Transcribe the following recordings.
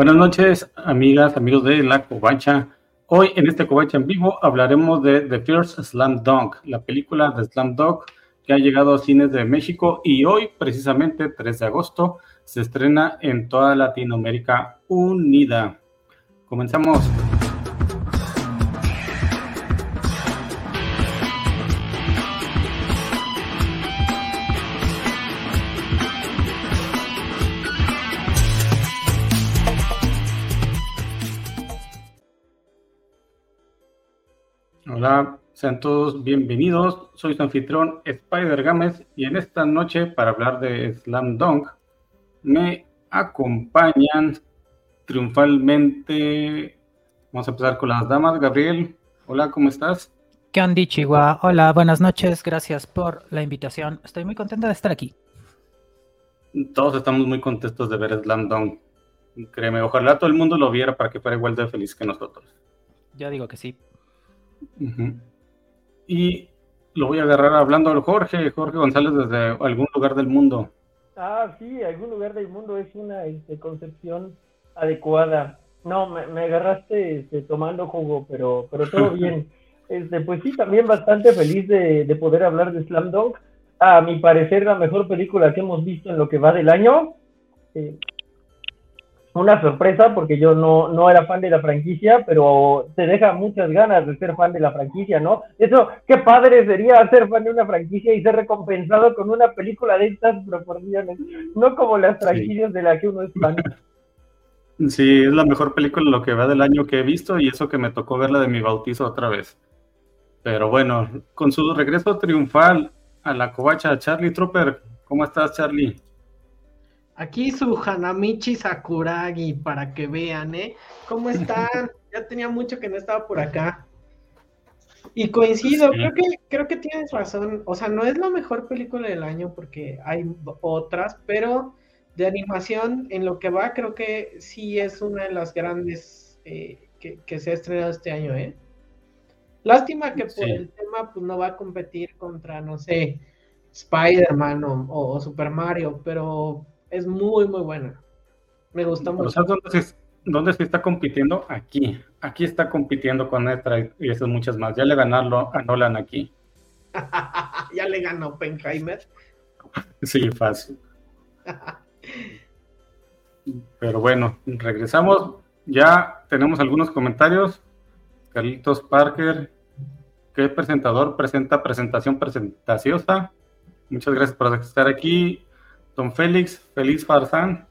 Buenas noches, amigas, amigos de La Covacha. Hoy en este Covacha en vivo hablaremos de The First Slam Dunk, la película de Slam Dunk que ha llegado a cines de México y hoy, precisamente 3 de agosto, se estrena en toda Latinoamérica unida. Comenzamos. Hola, sean todos bienvenidos. Soy su anfitrión Spider Gámez y en esta noche para hablar de Slam Dunk me acompañan triunfalmente. Vamos a empezar con las damas. Gabriel, hola, ¿cómo estás? ¿Qué onda, Chihuahua? Hola, buenas noches. Gracias por la invitación. Estoy muy contenta de estar aquí. Todos estamos muy contentos de ver Slam Dunk. Créeme, ojalá todo el mundo lo viera para que fuera igual de feliz que nosotros. Ya digo que sí. Y lo voy a agarrar hablando al Jorge, Jorge González desde algún lugar del mundo. Ah, sí, algún lugar del mundo es una este, concepción adecuada. No, me, agarraste este, tomando jugo, pero, pero todo bien. Este, pues sí, también bastante feliz de, de, poder hablar de Slam Dunk. A mi parecer, la mejor película que hemos visto en lo que va del año. Eh, una sorpresa porque yo no, no era fan de la franquicia, pero te deja muchas ganas de ser fan de la franquicia, ¿no? Eso, qué padre sería ser fan de una franquicia y ser recompensado con una película de estas proporciones, no como las franquicias de las que uno es fan. Sí, es la mejor película lo que va del año que he visto y eso que me tocó verla de mi bautizo otra vez. Pero bueno, con su regreso triunfal a la covacha, Charlie Trooper, ¿cómo estás, Charlie? Aquí su Hanamichi Sakuragi, para que vean, ¿eh? ¿Cómo están? ya tenía mucho que no estaba por acá. Y coincido, creo que creo que tienes razón. O sea, no es la mejor película del año porque hay otras, pero de animación en lo que va, creo que sí es una de las grandes eh, que, se ha estrenado este año, ¿eh? Lástima que por el tema pues no va a competir contra, no sé, Spider-Man o Super Mario, pero es muy, muy buena. Me gusta mucho. ¿dónde, se, está compitiendo? Aquí. Aquí está compitiendo con esta y esas muchas más. Ya le ganarlo a Nolan aquí. ya le ganó Oppenheimer. sí, fácil. Pero bueno, regresamos. Ya tenemos algunos comentarios. Carlitos Parker, ¿qué presentador presenta presentación presentaciosa? Muchas gracias por estar aquí. Don Félix, feliz Farzán,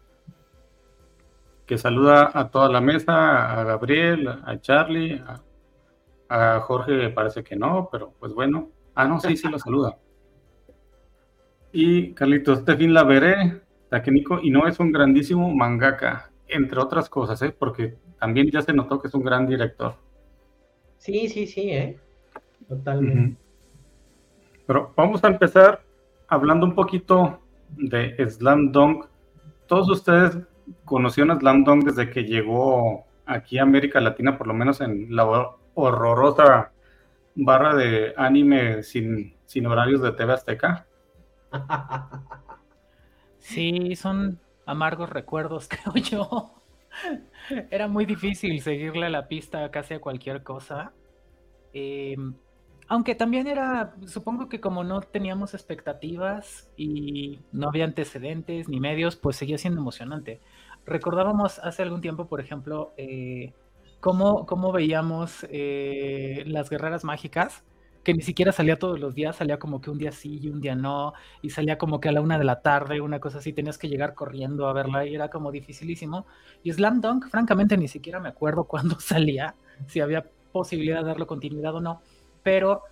que saluda a toda la mesa, a Gabriel, a Charlie, a, Jorge parece que no, pero pues bueno. Ah, no, sí, sí lo saluda. Y Carlitos, este fin la veré, Takenico, y no es un grandísimo mangaka, entre otras cosas, ¿eh? porque también ya se notó que es un gran director. Sí, sí, sí, ¿eh? Totalmente. Pero vamos a empezar hablando un poquito de Slam Dunk. Todos ustedes conocieron Slam Dunk desde que llegó aquí a América Latina, por lo menos en la horrorosa barra de anime sin, sin horarios de TV Azteca. Sí, son amargos recuerdos, creo yo. Era muy difícil seguirle la pista casi a cualquier cosa. Eh, aunque también era, supongo que como no teníamos expectativas y no había antecedentes ni medios, pues seguía siendo emocionante. Recordábamos hace algún tiempo, por ejemplo, eh, cómo, cómo, veíamos eh, las guerreras mágicas, que ni siquiera salía todos los días, salía como que un día sí y un día no, y salía como que a la una de la tarde, una cosa así, tenías que llegar corriendo a verla y era como dificilísimo. Y Slam Dunk, francamente, ni siquiera me acuerdo cuándo salía, si había posibilidad de darle continuidad o no pero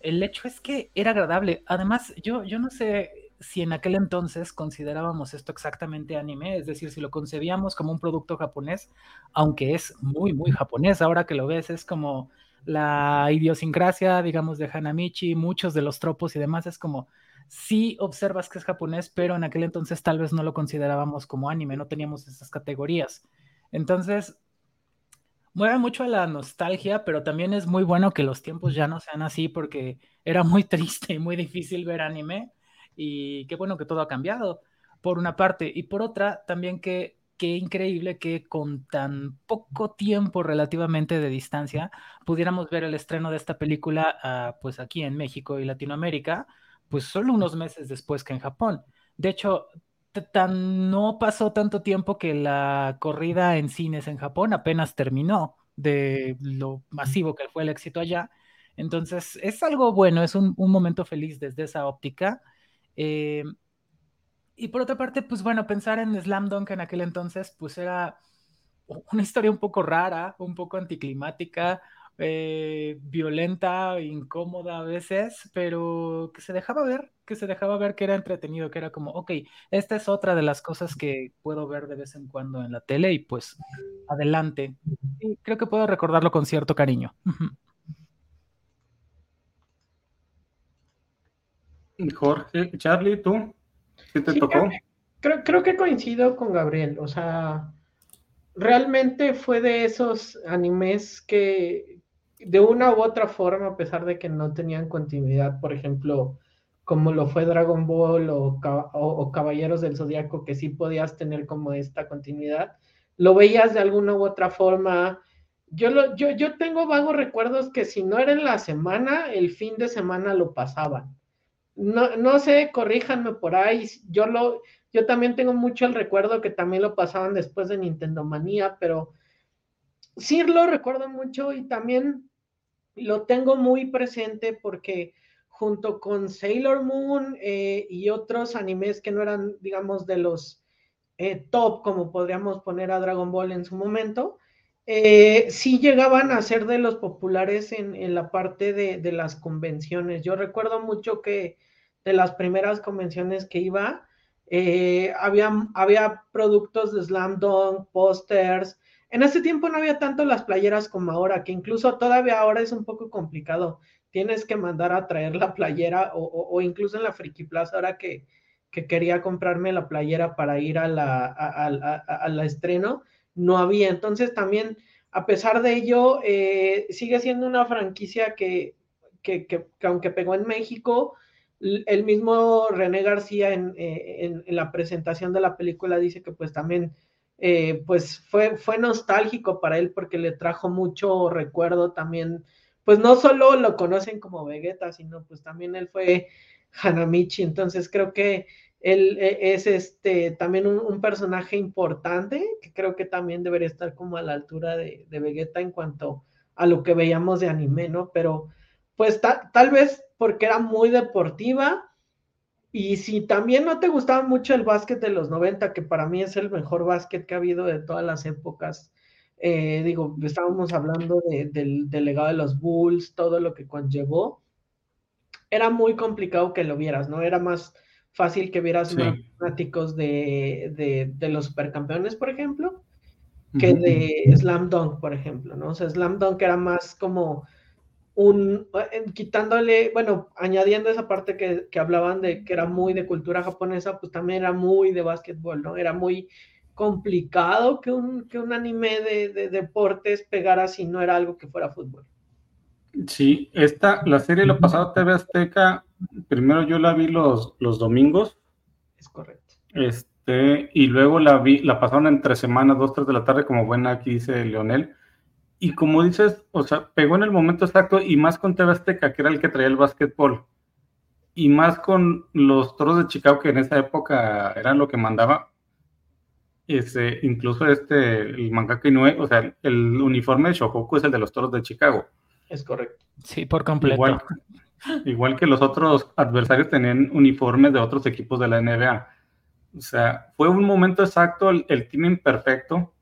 el hecho es que era agradable. Además, yo, yo no sé si en aquel entonces considerábamos esto exactamente anime, es decir, si lo concebíamos como un producto japonés, aunque es muy, muy japonés, ahora que lo ves es como la idiosincrasia, digamos, de Hanamichi, muchos de los tropos y demás, es como, sí observas que es japonés, pero en aquel entonces tal vez no lo considerábamos como anime, no teníamos esas categorías. Entonces, mueve mucho a la nostalgia, pero también es muy bueno que los tiempos ya no sean así porque era muy triste y muy difícil ver anime y qué bueno que todo ha cambiado, por una parte, y por otra, también que qué increíble que con tan poco tiempo relativamente de distancia pudiéramos ver el estreno de esta película ah, pues aquí en México y Latinoamérica, pues solo unos meses después que en Japón. De hecho, tan, no pasó tanto tiempo que la corrida en cines en Japón apenas terminó de lo masivo que fue el éxito allá. Entonces, es algo bueno, es un, momento feliz desde esa óptica. Eh, y por otra parte, pues bueno, pensar en Slam Dunk en aquel entonces, pues era una historia un poco rara, un poco anticlimática, eh, violenta, incómoda a veces, pero que se dejaba ver, que se dejaba ver que era entretenido, que era como, ok, esta es otra de las cosas que puedo ver de vez en cuando en la tele y pues adelante. Y creo que puedo recordarlo con cierto cariño. Jorge, Charlie, ¿tú? ¿Qué te tocó? Creo, creo que coincido con Gabriel, o sea, realmente fue de esos animes que de una u otra forma, a pesar de que no tenían continuidad, por ejemplo, como lo fue Dragon Ball o, Caballeros del Zodiaco, que sí podías tener como esta continuidad, lo veías de alguna u otra forma. Yo, lo, yo, yo tengo vagos recuerdos que si no era en la semana, el fin de semana lo pasaban. No, no sé, corríjanme por ahí. Yo lo, yo también tengo mucho el recuerdo que también lo pasaban después de Nintendo Manía, pero sí lo recuerdo mucho y también lo tengo muy presente porque junto con Sailor Moon eh, y otros animes que no eran, digamos, de los eh, top, como podríamos poner a Dragon Ball en su momento, eh, sí llegaban a ser de los populares en, la parte de, de, las convenciones. Yo recuerdo mucho que de las primeras convenciones que iba, había, había productos de Slam Dunk, pósters. En ese tiempo no había tanto las playeras como ahora, que incluso todavía ahora es un poco complicado. Tienes que mandar a traer la playera o, incluso en la Friki Plaza, ahora que, quería comprarme la playera para ir a la, a, estreno, no había. Entonces también, a pesar de ello, eh, sigue siendo una franquicia que, que, que, aunque pegó en México, el mismo René García eh, en, la presentación de la película dice que pues también eh, pues fue, fue nostálgico para él porque le trajo mucho recuerdo también, pues no solo lo conocen como Vegeta, sino pues también él fue Hanamichi, entonces creo que él e, es este también un, personaje importante que creo que también debería estar como a la altura de, Vegeta en cuanto a lo que veíamos de anime, ¿no? Pero pues tal vez porque era muy deportiva. Y si también no te gustaba mucho el básquet de los 90, que para mí es el mejor básquet que ha habido de todas las épocas, eh, digo, estábamos hablando del, legado de los Bulls, todo lo que conllevó, era muy complicado que lo vieras, ¿no? Era más fácil que vieras más fanáticos de, de, los supercampeones, por ejemplo, que de Slam Dunk, por ejemplo, ¿no? O sea, Slam Dunk era más como un, quitándole, bueno, añadiendo esa parte que, hablaban de que era muy de cultura japonesa, pues también era muy de básquetbol, ¿no? Era muy complicado que un, que un anime de, deportes pegara si no era algo que fuera fútbol. Sí, esta, la serie la pasada TV Azteca, primero yo la vi los, los domingos. Es correcto. Este, y luego la vi, la pasaron entre semanas, dos, tres de la tarde, como buena aquí dice Leonel y como dices, o sea, pegó en el momento exacto y más con TV Azteca, que era el que traía el básquetbol, y más con los toros de Chicago, que en esa época eran lo que mandaba. Ese, incluso este, el mangaka Inoue, o sea, el uniforme de Shohoku es el de los toros de Chicago. Es correcto. Sí, por completo. Igual, igual que los otros adversarios tenían uniformes de otros equipos de la NBA. O sea, fue un momento exacto, el, el timing perfecto.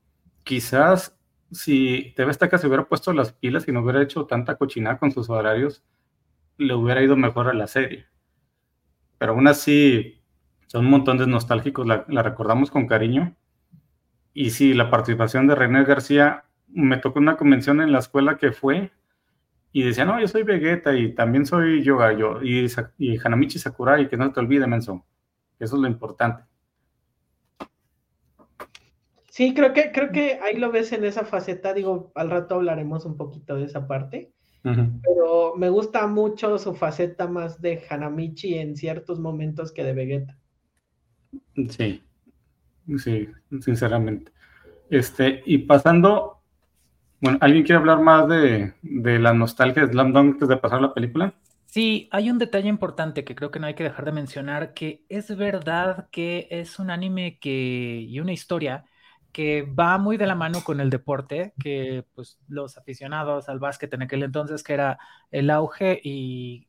Quizás si TV Azteca se hubiera puesto las pilas y no hubiera hecho tanta cochinada con sus horarios, le hubiera ido mejor a la serie. Pero aún así, son un montón de nostálgicos, la, recordamos con cariño. Y sí, la participación de René García, me tocó una convención en la escuela que fue y decía, no, yo soy Vegeta y también soy Yoga, yo, y, y Hanamichi Sakurai, que no te olvide, Menso. Eso es lo importante. Sí, creo que, creo que ahí lo ves en esa faceta, digo, al rato hablaremos un poquito de esa parte, pero me gusta mucho su faceta más de Hanamichi en ciertos momentos que de Vegeta. Sí. Sí, sinceramente. Este, y pasando, bueno, ¿alguien quiere hablar más de, de la nostalgia de Slam Dunk antes de pasar la película? Sí, hay un detalle importante que creo que no hay que dejar de mencionar, que es verdad que es un anime que, y una historia que va muy de la mano con el deporte, que pues los aficionados al básquet en aquel entonces, que era el auge y,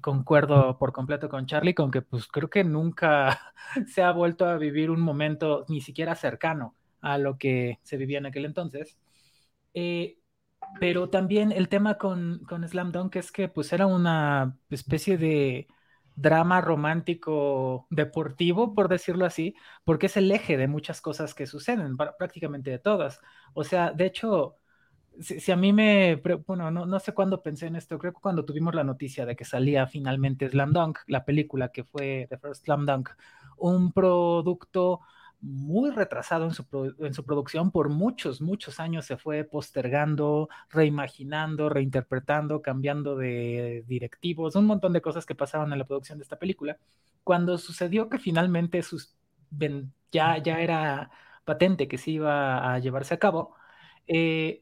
concuerdo por completo con Charlie, con que pues creo que nunca se ha vuelto a vivir un momento ni siquiera cercano a lo que se vivía en aquel entonces. Eh, pero también el tema con, con Slam Dunk es que pues era una especie de drama romántico deportivo, por decirlo así, porque es el eje de muchas cosas que suceden, prácticamente de todas. O sea, de hecho, si, a mí me, bueno, no, no, sé cuándo pensé en esto, creo que cuando tuvimos la noticia de que salía finalmente Slam Dunk, la película que fue The First Slam Dunk, un producto muy retrasado en su, en su producción, por muchos, muchos años se fue postergando, reimaginando, reinterpretando, cambiando de directivos, un montón de cosas que pasaban en la producción de esta película. Cuando sucedió que finalmente sus, ya, ya era patente que se iba a llevarse a cabo, eh,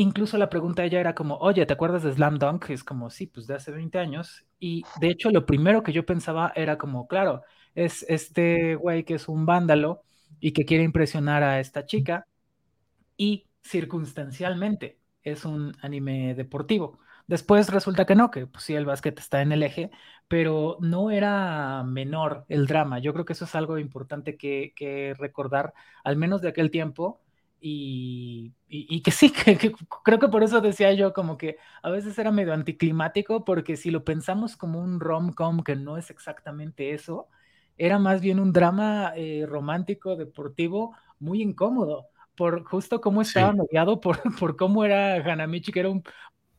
incluso la pregunta de ella era como, oye, ¿te acuerdas de Slam Dunk? Es como, sí, pues de hace 20 años. Y de hecho lo primero que yo pensaba era como, claro, es este güey que es un vándalo y que quiere impresionar a esta chica y circunstancialmente es un anime deportivo. Después resulta que no, que pues sí, el básquet está en el eje, pero no era menor el drama. Yo creo que eso es algo importante que, que recordar, al menos de aquel tiempo, y, y, que sí, que, creo que por eso decía yo como que a veces era medio anticlimático, porque si lo pensamos como un rom-com que no es exactamente eso, era más bien un drama eh, romántico, deportivo, muy incómodo, por justo cómo estaba mediado, por, por cómo era Hanamichi, que era un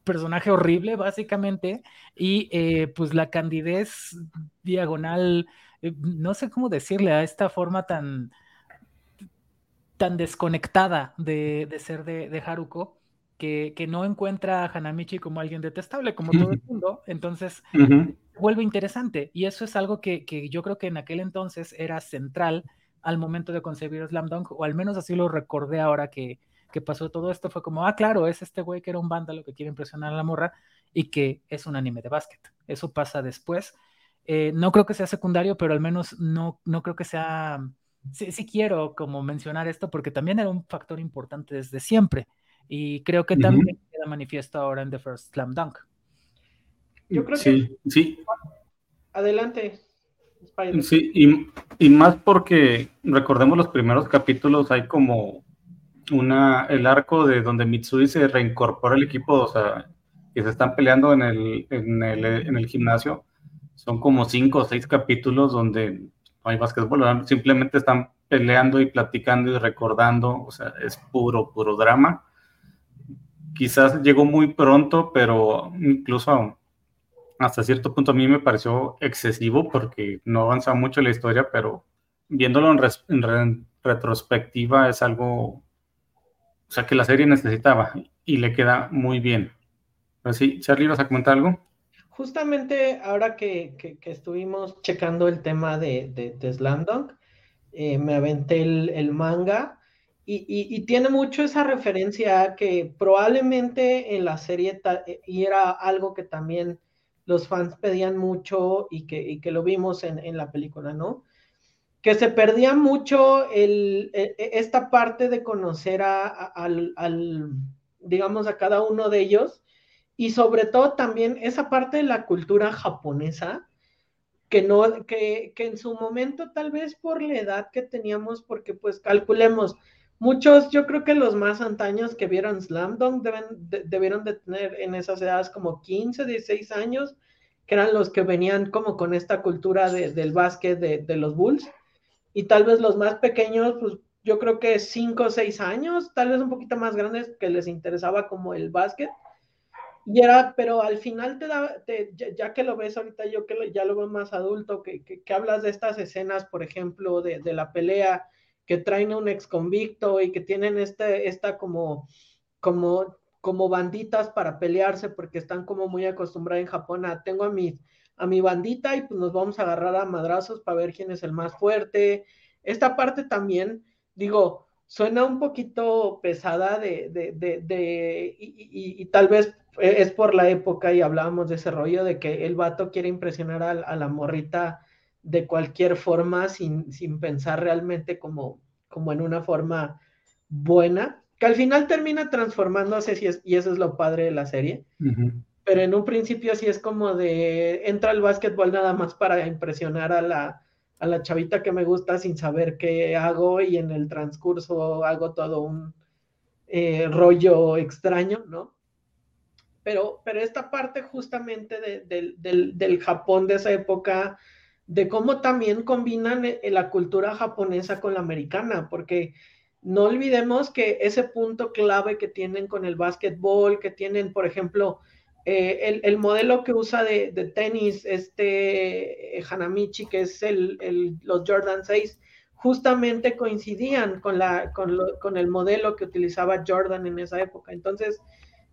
personaje horrible, básicamente, y eh, pues la candidez diagonal, eh, no sé cómo decirle a esta forma tan tan desconectada de, ser de, Haruko que, no encuentra a Hanamichi como alguien detestable, como todo el mundo. Entonces, vuelve interesante. Y eso es algo que, yo creo que en aquel entonces era central al momento de concebir Slam Dunk, o al menos así lo recordé ahora que, pasó todo esto. Fue como, ah, claro, es este güey que era un vándalo que quiere impresionar a la morra y que es un anime de básquet. Eso pasa después. Eh, no creo que sea secundario, pero al menos no, no creo que sea sí, sí quiero como mencionar esto porque también era un factor importante desde siempre y creo que también queda manifiesto ahora en The First Slam Dunk. Yo creo sí, que... Sí, Adelante. Sí, y, y, más porque recordemos los primeros capítulos, hay como una, el arco de donde Mitsui se reincorpora al equipo, o sea, que se están peleando en el, en el, en el gimnasio. Son como cinco o seis capítulos donde hay básquetbol, simplemente están peleando y platicando y recordando, o sea, es puro, puro drama. Quizás llegó muy pronto, pero incluso hasta cierto punto a mí me pareció excesivo porque no avanza mucho la historia, pero viéndolo en, retrospectiva es algo, o sea, que la serie necesitaba y le queda muy bien. Así, Charlie, ¿vas a comentar algo? Justamente ahora que, estuvimos checando el tema de, de, Slam Dunk, eh, me aventé el, manga y, tiene mucho esa referencia que probablemente en la serie, eh, y era algo que también los fans pedían mucho y que, que lo vimos en, la película, ¿no? Que se perdía mucho el, e, e, esta parte de conocer a, al, digamos, a cada uno de ellos y sobre todo también esa parte de la cultura japonesa que no que, en su momento tal vez por la edad que teníamos porque pues calculemos muchos yo creo que los más antaños que vieron Slam Dunk deben, debieron de tener en esas edades como 15 16 años que eran los que venían como con esta cultura del básquet de, de los Bulls. Y tal vez los más pequeños pues yo creo que 5 o 6 años tal vez un poquito más grandes que les interesaba como el básquet y era, pero al final te da, ya, que lo ves ahorita, yo que ya lo veo más adulto, que, que, hablas de estas escenas, por ejemplo, de, de, la pelea que traen a un ex convicto y que tienen este, esta como, como, como banditas para pelearse porque están como muy acostumbrados en Japón a, tengo a mi, a mi bandita y pues nos vamos a agarrar a madrazos para ver quién es el más fuerte. esta parte también, digo, suena un poquito pesada de, de, de, y, tal vez es por la época y hablábamos de ese rollo de que el vato quiere impresionar a, la morrita de cualquier forma sin, sin pensar realmente como, como en una forma buena, que al final termina transformándose y eso es lo padre de la serie. Pero en un principio sí es como de entra al básquetbol nada más para impresionar a la, a la chavita que me gusta sin saber qué hago y en el transcurso hago todo un eh, rollo extraño, ¿no? Pero, pero esta parte justamente del, Japón de esa época, de cómo también combinan eh, la cultura japonesa con la americana, porque no olvidemos que ese punto clave que tienen con el básquetbol, que tienen, por ejemplo, eh, el, modelo que usa de, tenis, este eh, Hanamichi, que es el, los Jordan 6, justamente coincidían con, la, con, el modelo que utilizaba Jordan en esa época. Entonces,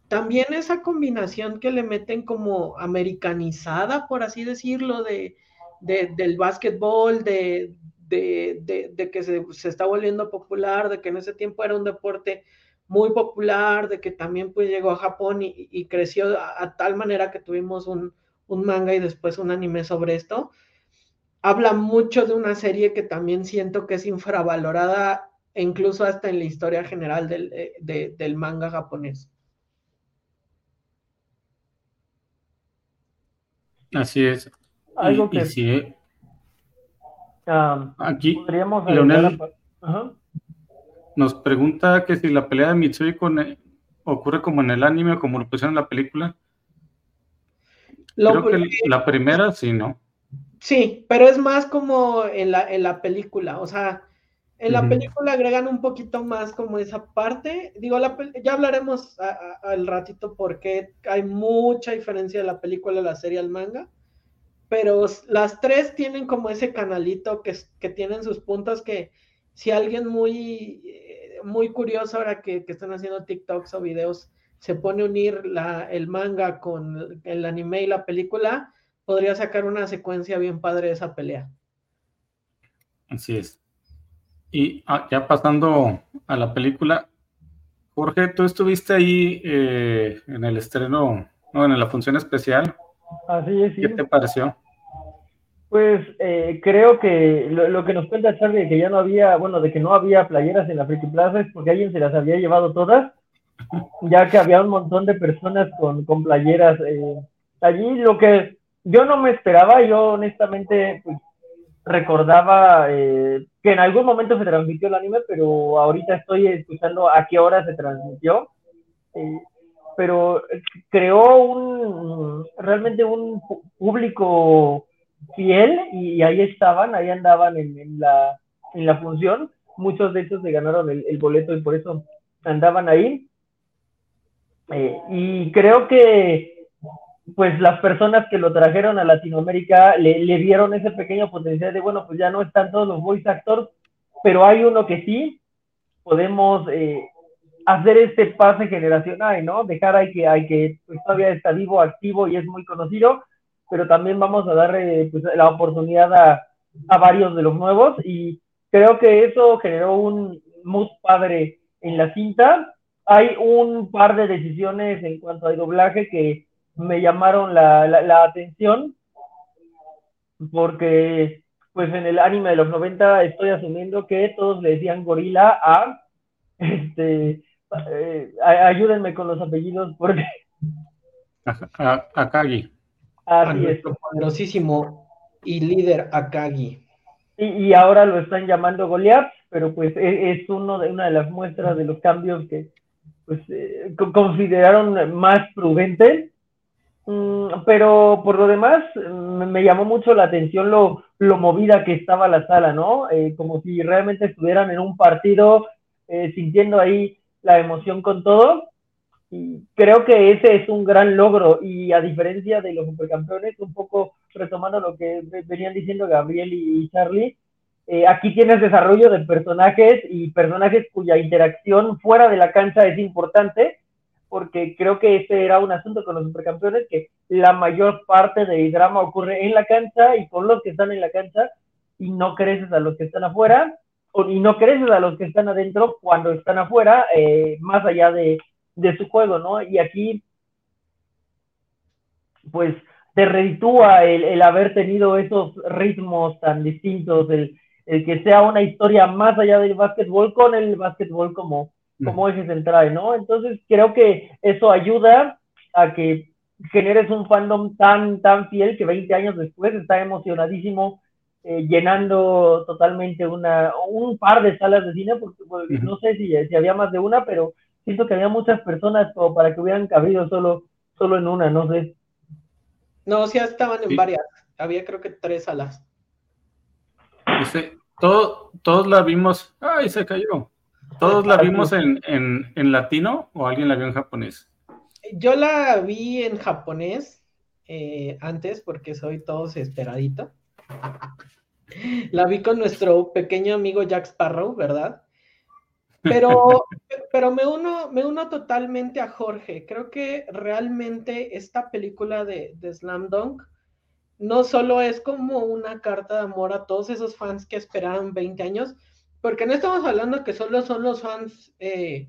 también esa combinación que le meten como americanizada, por así decirlo, de, del básquetbol, de, que se, se, está volviendo popular, de que en ese tiempo era un deporte muy popular, de que también pues llegó a Japón y, creció a, tal manera que tuvimos un, manga y después un anime sobre esto, habla mucho de una serie que también siento que es infravalorada incluso hasta en la historia general del, eh, del manga japonés. Así es. Algo que sí, ah, aquí podríamos Leonel, nos pregunta que si la pelea de Mitsui con ocurre como en el anime o como lo pusieron en la película. Creo que la primera sí, ¿no? Sí, pero es más como en la, en la película, o sea, en la película agregan un poquito más como esa parte. Digo, ya hablaremos al ratito porque hay mucha diferencia de la película, la serie al manga. Pero las tres tienen como ese canalito que, que tienen sus puntos que si alguien muy muy curioso ahora que, están haciendo TikToks o videos, se pone a unir el manga con el anime y la película, podría sacar una secuencia bien padre de esa pelea. Así es. Y ah, ya pasando a la película, Jorge, tú estuviste ahí eh, en el estreno, no, en la función especial. Así es. ¿Qué te pareció? Pues eh, creo que lo, que nos cuenta Charlie de que ya no había, bueno, de que no había playeras en la Friki Plaza es porque alguien se las había llevado todas, ya que había un montón de personas con, con playeras eh, allí. Lo que yo no me esperaba, yo honestamente pues, recordaba eh, que en algún momento se transmitió el anime, pero ahorita estoy escuchando a qué hora se transmitió. pero creó un realmente un público fiel y ahí estaban, ahí andaban en, la, en la función. Muchos de ellos se ganaron el, boleto y por eso andaban ahí. Eh, y creo que pues las personas que lo trajeron a Latinoamérica le, le, vieron ese pequeño potencial de, bueno, pues ya no están todos los voice actors, pero hay uno que sí, podemos eh, hacer este pase generacional, ¿no? Dejar ahí que, hay que pues, todavía está vivo, activo y es muy conocido, pero también vamos a dar pues, la oportunidad a, a, varios de los nuevos y creo que eso generó un mood padre en la cinta. Hay un par de decisiones en cuanto al doblaje que me llamaron la, la, atención porque pues en el anime de los 90 estoy asumiendo que todos le decían gorila a este eh, ayúdenme con los apellidos porque a, a Kagi Así es. poderosísimo y líder Akagi. Y, ahora lo están llamando Goliath, pero pues e, es, uno de, una de las muestras de los cambios que pues eh, consideraron más prudentes. Mm, pero por lo demás, me llamó mucho la atención lo, lo movida que estaba la sala, ¿no? Eh, como si realmente estuvieran en un partido, eh, sintiendo ahí la emoción con todo. Y creo que ese es un gran logro y a diferencia de los supercampeones, un poco retomando lo que venían diciendo Gabriel y Charlie, eh, aquí tienes desarrollo de personajes y personajes cuya interacción fuera de la cancha es importante, porque creo que ese era un asunto con los supercampeones, que la mayor parte del drama ocurre en la cancha y con los que están en la cancha y no creces a los que están afuera. y no creces a los que están adentro cuando están afuera, eh, más allá de, de su juego, ¿no? Y aquí, pues, te reditúa el, el, haber tenido esos ritmos tan distintos, el, el, que sea una historia más allá del básquetbol con el básquetbol como, como eje central, ¿no? Entonces creo que eso ayuda a que generes un fandom tan, tan fiel que 20 años después está emocionadísimo eh, llenando totalmente una, un par de salas de cine, porque pues, no sé si, si había más de una, pero siento que había muchas personas como para que hubieran cabido solo, solo en una, no sé. No, sí estaban en varias. Había creo que tres salas. Dice, todo, todos la vimos. ¡Ay, se cayó! ¿Todos la vimos en, en, latino o alguien la vio en japonés? Yo la vi en japonés eh, antes porque soy todo esperadito. La vi con nuestro pequeño amigo Jack Sparrow, ¿verdad? Pero, pero me, uno, me uno totalmente a Jorge. Creo que realmente esta película de, de Slam Dunk no solo es como una carta de amor a todos esos fans que esperaron 20 años, porque no estamos hablando que solo son los fans eh,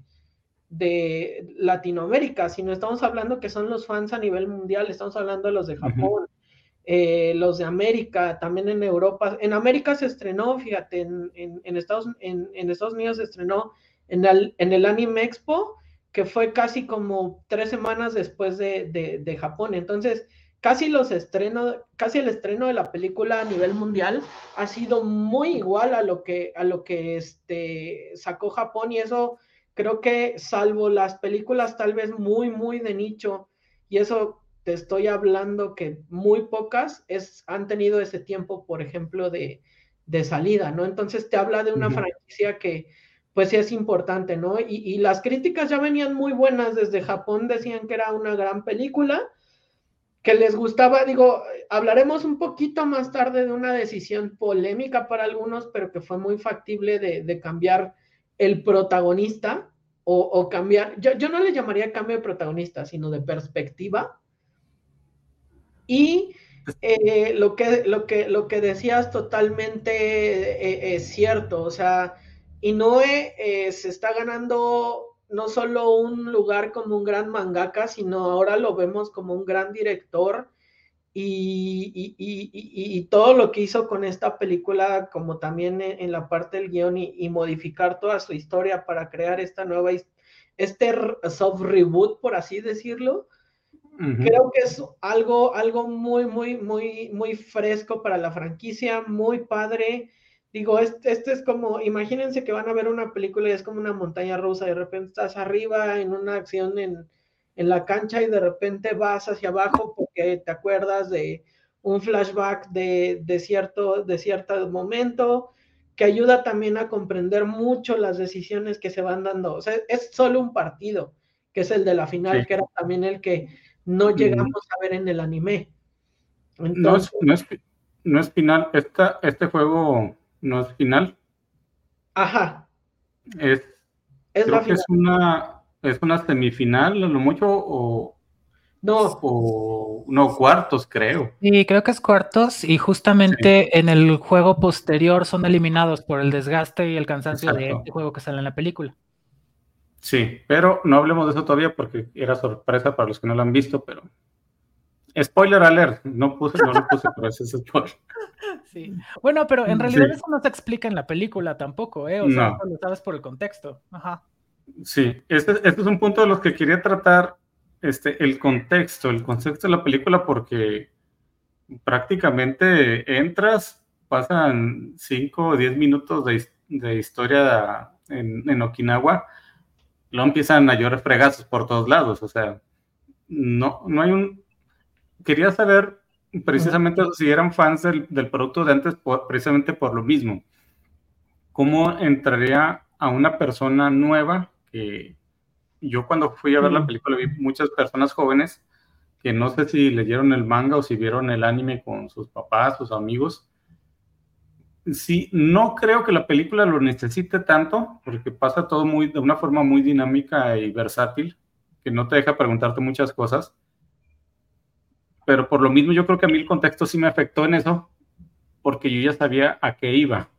de Latinoamérica, sino estamos hablando que son los fans a nivel mundial, estamos hablando de los de Japón, eh, los de América, también en Europa. En América se estrenó, fíjate, en, en, Estados, en, Estados Unidos se estrenó en el, en el Anime Expo, que fue casi como tres semanas después de, Japón. Entonces, casi los estrenos, casi el estreno de la película a nivel mundial ha sido muy igual a lo que, a lo que este, sacó Japón y eso creo que salvo las películas tal vez muy, muy de nicho, y eso te estoy hablando que muy pocas es, han tenido ese tiempo, por ejemplo, de, de salida, ¿no? Entonces te habla de una franquicia que pues sí es importante, ¿no? Y, las críticas ya venían muy buenas desde Japón, decían que era una gran película, que les gustaba, digo, hablaremos un poquito más tarde de una decisión polémica para algunos, pero que fue muy factible de, cambiar el protagonista o, cambiar, yo, yo, no le llamaría cambio de protagonista, sino de perspectiva. Y eh, lo, que, lo, que, lo que decías totalmente eh, es cierto, o sea, eh, se está ganando no solo un lugar como un gran mangaka, sino ahora lo vemos como un gran director y, todo lo que hizo con esta película, como también en, la parte del guion y, modificar toda su historia para crear esta nueva, este soft reboot, por así decirlo, creo que es algo, algo muy, muy, muy, muy fresco para la franquicia, muy padre digo, este, este, es como, imagínense que van a ver una película y es como una montaña rusa, de repente estás arriba en una acción en, la cancha y de repente vas hacia abajo porque te acuerdas de un flashback de, de, cierto, de cierto momento, que ayuda también a comprender mucho las decisiones que se van dando. O sea, es solo un partido, que es el de la final, que era también el que no llegamos a ver en el anime. no, es, no, es, final. Esta, este juego no es final. Ajá. Es, es la final. es una, es una semifinal, lo mucho, o. No. O, no, cuartos, creo. Sí, creo que es cuartos, y justamente en el juego posterior son eliminados por el desgaste y el cansancio de este juego que sale en la película. Sí, pero no hablemos de eso todavía porque era sorpresa para los que no lo han visto, pero Spoiler alert, no puse, no lo puse, pero ese es spoiler. Sí. Bueno, pero en realidad eso no se explica en la película tampoco, ¿eh? O sea, lo sabes por el contexto. Ajá. Sí, este, este, es un punto de los que quería tratar, este, el contexto, el contexto de la película, porque prácticamente entras, pasan 5 o 10 minutos de, historia en, en, Okinawa, luego empiezan a llorar fregazos por todos lados, o sea, no, no hay un, quería saber precisamente si eran fans del, producto de antes, precisamente por lo mismo. ¿Cómo entraría a una persona nueva? Que yo cuando fui a ver la película vi muchas personas jóvenes que no sé si leyeron el manga o si vieron el anime con sus papás, sus amigos. Sí, no creo que la película lo necesite tanto, porque pasa todo muy, de una forma muy dinámica y versátil, que no te deja preguntarte muchas cosas pero por lo mismo yo creo que a mí el contexto sí me afectó en eso, porque yo ya sabía a qué iba.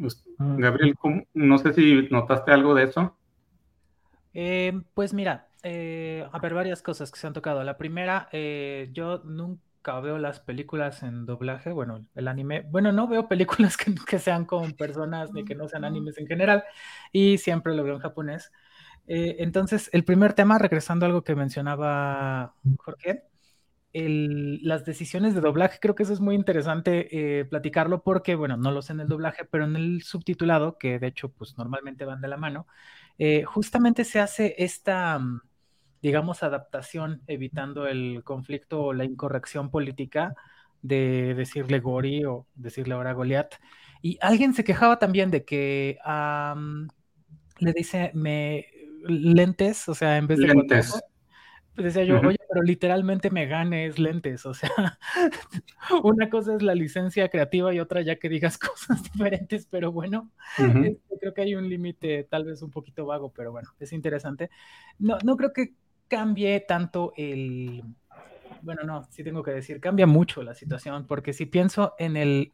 Pues, Gabriel, no sé si notaste algo de eso. Eh, pues mira, eh, a ver, varias cosas que se han tocado. La primera, eh, yo nunca veo las películas en doblaje, bueno, el anime, bueno, no veo películas que, que sean con personas ni que no sean animes en general, y siempre lo veo en japonés. entonces, el primer tema, regresando a algo que mencionaba Jorge, las decisiones de doblaje, creo que eso es muy interesante platicarlo porque, bueno, no lo sé en el doblaje, pero en el subtitulado, que de hecho, pues normalmente van de la mano, eh, justamente se hace esta, mm, digamos, adaptación, evitando el conflicto o la incorrección política de decirle Gori o decirle ahora Goliat. Y alguien se quejaba también de que le dice me lentes, o sea, en vez de lentes. Decía yo, oye, pero literalmente me ganes lentes, o sea, una cosa es la licencia creativa y otra ya que digas cosas diferentes, pero bueno, este, creo que hay un límite tal vez un poquito vago, pero bueno, es interesante. No, no creo que cambie tanto el, bueno, no, sí tengo que decir, cambia mucho la situación, porque si pienso en el,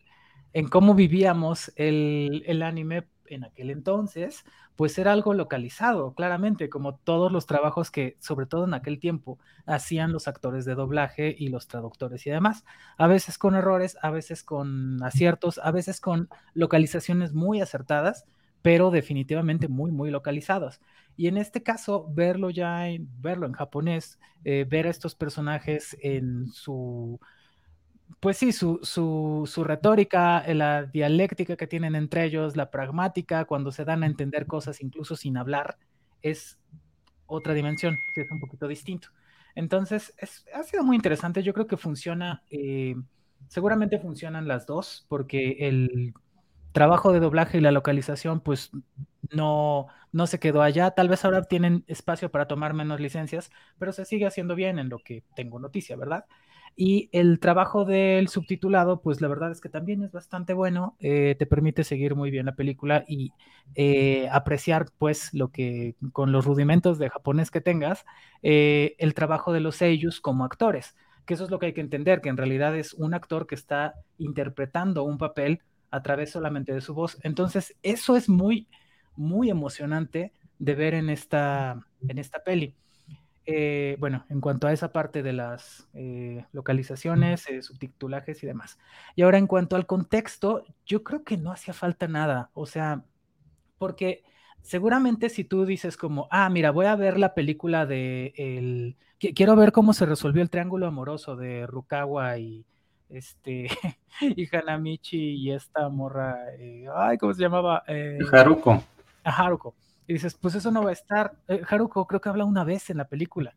en cómo vivíamos el, el anime en aquel entonces, pues era algo localizado, claramente, como todos los trabajos que, sobre todo en aquel tiempo, hacían los actores de doblaje y los traductores y demás. A veces con errores, a veces con aciertos, a veces con localizaciones muy acertadas, pero definitivamente muy, muy localizados. Y en este caso, verlo ya, en, verlo en japonés, eh, ver a estos personajes en su pues sí, su, su, su, retórica, eh, la dialéctica que tienen entre ellos, la pragmática, cuando se dan a entender cosas incluso sin hablar, es otra dimensión, que es un poquito distinto. Entonces, es, ha sido muy interesante. Yo creo que funciona, eh, seguramente funcionan las dos, porque el trabajo de doblaje y la localización, pues no, no se quedó allá. Tal vez ahora tienen espacio para tomar menos licencias, pero se sigue haciendo bien en lo que tengo noticia, ¿verdad? Y el trabajo del subtitulado, pues la verdad es que también es bastante bueno, eh, te permite seguir muy bien la película y eh, apreciar pues lo que con los rudimentos de japonés que tengas, eh, el trabajo de los seiyus como actores, que eso es lo que hay que entender, que en realidad es un actor que está interpretando un papel a través solamente de su voz. Entonces, eso es muy, muy emocionante de ver en esta, en esta peli. Eh, bueno, en cuanto a esa parte de las eh, localizaciones, eh, subtitulajes y demás. Y ahora en cuanto al contexto, yo creo que no hacía falta nada, o sea, porque seguramente si tú dices como, ah, mira, voy a ver la película de el, quiero ver cómo se resolvió el triángulo amoroso de Rukawa y este y Hanamichi y esta morra, ay, ¿cómo se llamaba? Haruko. Haruko. Y dices, pues eso no va a estar. Eh, Haruko creo que habla una vez en la película.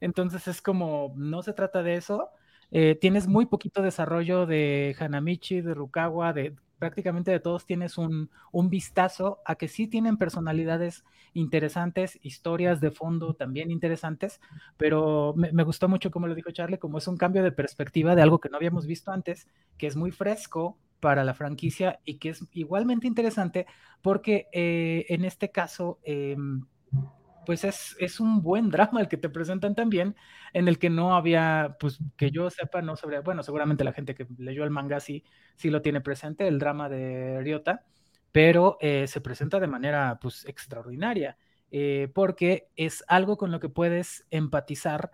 Entonces es como, no se trata de eso. Eh, tienes muy poquito desarrollo de Hanamichi, de Rukawa, de prácticamente de todos tienes un, un, vistazo a que sí tienen personalidades interesantes, historias de fondo también interesantes, pero me, me, gustó mucho como lo dijo Charlie, como es un cambio de perspectiva de algo que no habíamos visto antes, que es muy fresco, para la franquicia y que es igualmente interesante porque eh, en este caso, em, pues es, es, un buen drama el que te presentan también, en el que no había, pues que yo sepa, no sobre, bueno, seguramente la gente que leyó el manga sí, sí lo tiene presente, el drama de Ryota, pero eh, se presenta de manera pues extraordinaria, eh, porque es algo con lo que puedes empatizar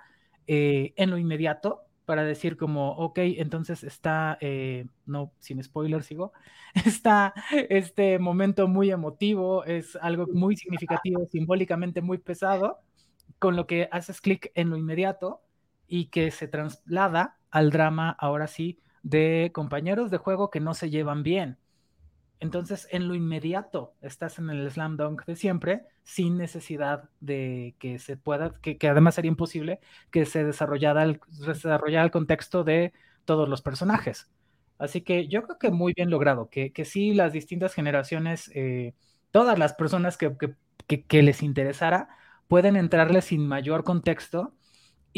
en lo inmediato, para decir como, ok, entonces está, eh, no, sin spoiler sigo, está este momento muy emotivo, es algo muy significativo, simbólicamente muy pesado, con lo que haces clic en lo inmediato y que se traslada al drama, ahora sí, de compañeros de juego que no se llevan bien. Entonces, en lo inmediato, estás en el slam dunk de siempre, sin necesidad de que se pueda, que, además sería imposible que se desarrollara el, el contexto de todos los personajes. Así que yo creo que muy bien logrado, que, que sí las distintas generaciones, eh, todas las personas que, que, que les interesara, pueden entrarle sin mayor contexto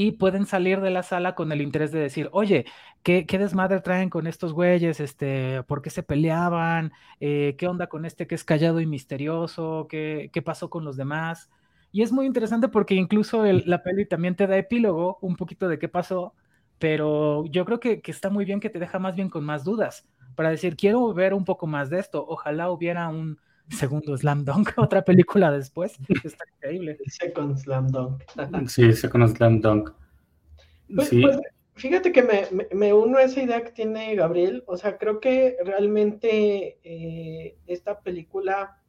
y pueden salir de la sala con el interés de decir, oye, ¿qué, desmadre traen con estos güeyes? Este, ¿Por qué se peleaban? Eh, ¿Qué onda con este que es callado y misterioso? ¿Qué, qué pasó con los demás? Y es muy interesante porque incluso la peli también te da epílogo, un poquito de qué pasó, pero yo creo que, que, está muy bien que te deja más bien con más dudas, para decir, quiero ver un poco más de esto. Ojalá hubiera un segundo Slam Dunk, otra película después. Está increíble. Second Slam Dunk. sí, Second Slam Dunk. Pues, pues, fíjate que me, uno a esa idea que tiene Gabriel. O sea, creo que realmente eh, esta película,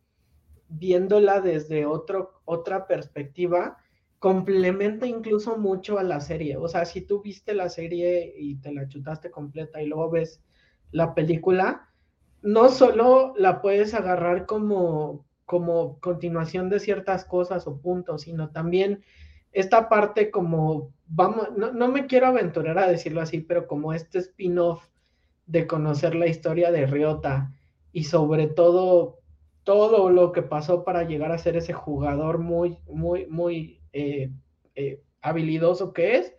viéndola desde otro, otra perspectiva, complementa incluso mucho a la serie. O sea, si tú viste la serie y te la chutaste completa y luego ves la película, no solo la puedes agarrar como, como continuación de ciertas cosas o puntos, sino también esta parte como, vamos, no, me quiero aventurar a decirlo así, pero como este spin-off de conocer la historia de Ryota y sobre todo todo lo que pasó para llegar a ser ese jugador muy, muy, muy eh, eh, habilidoso que es,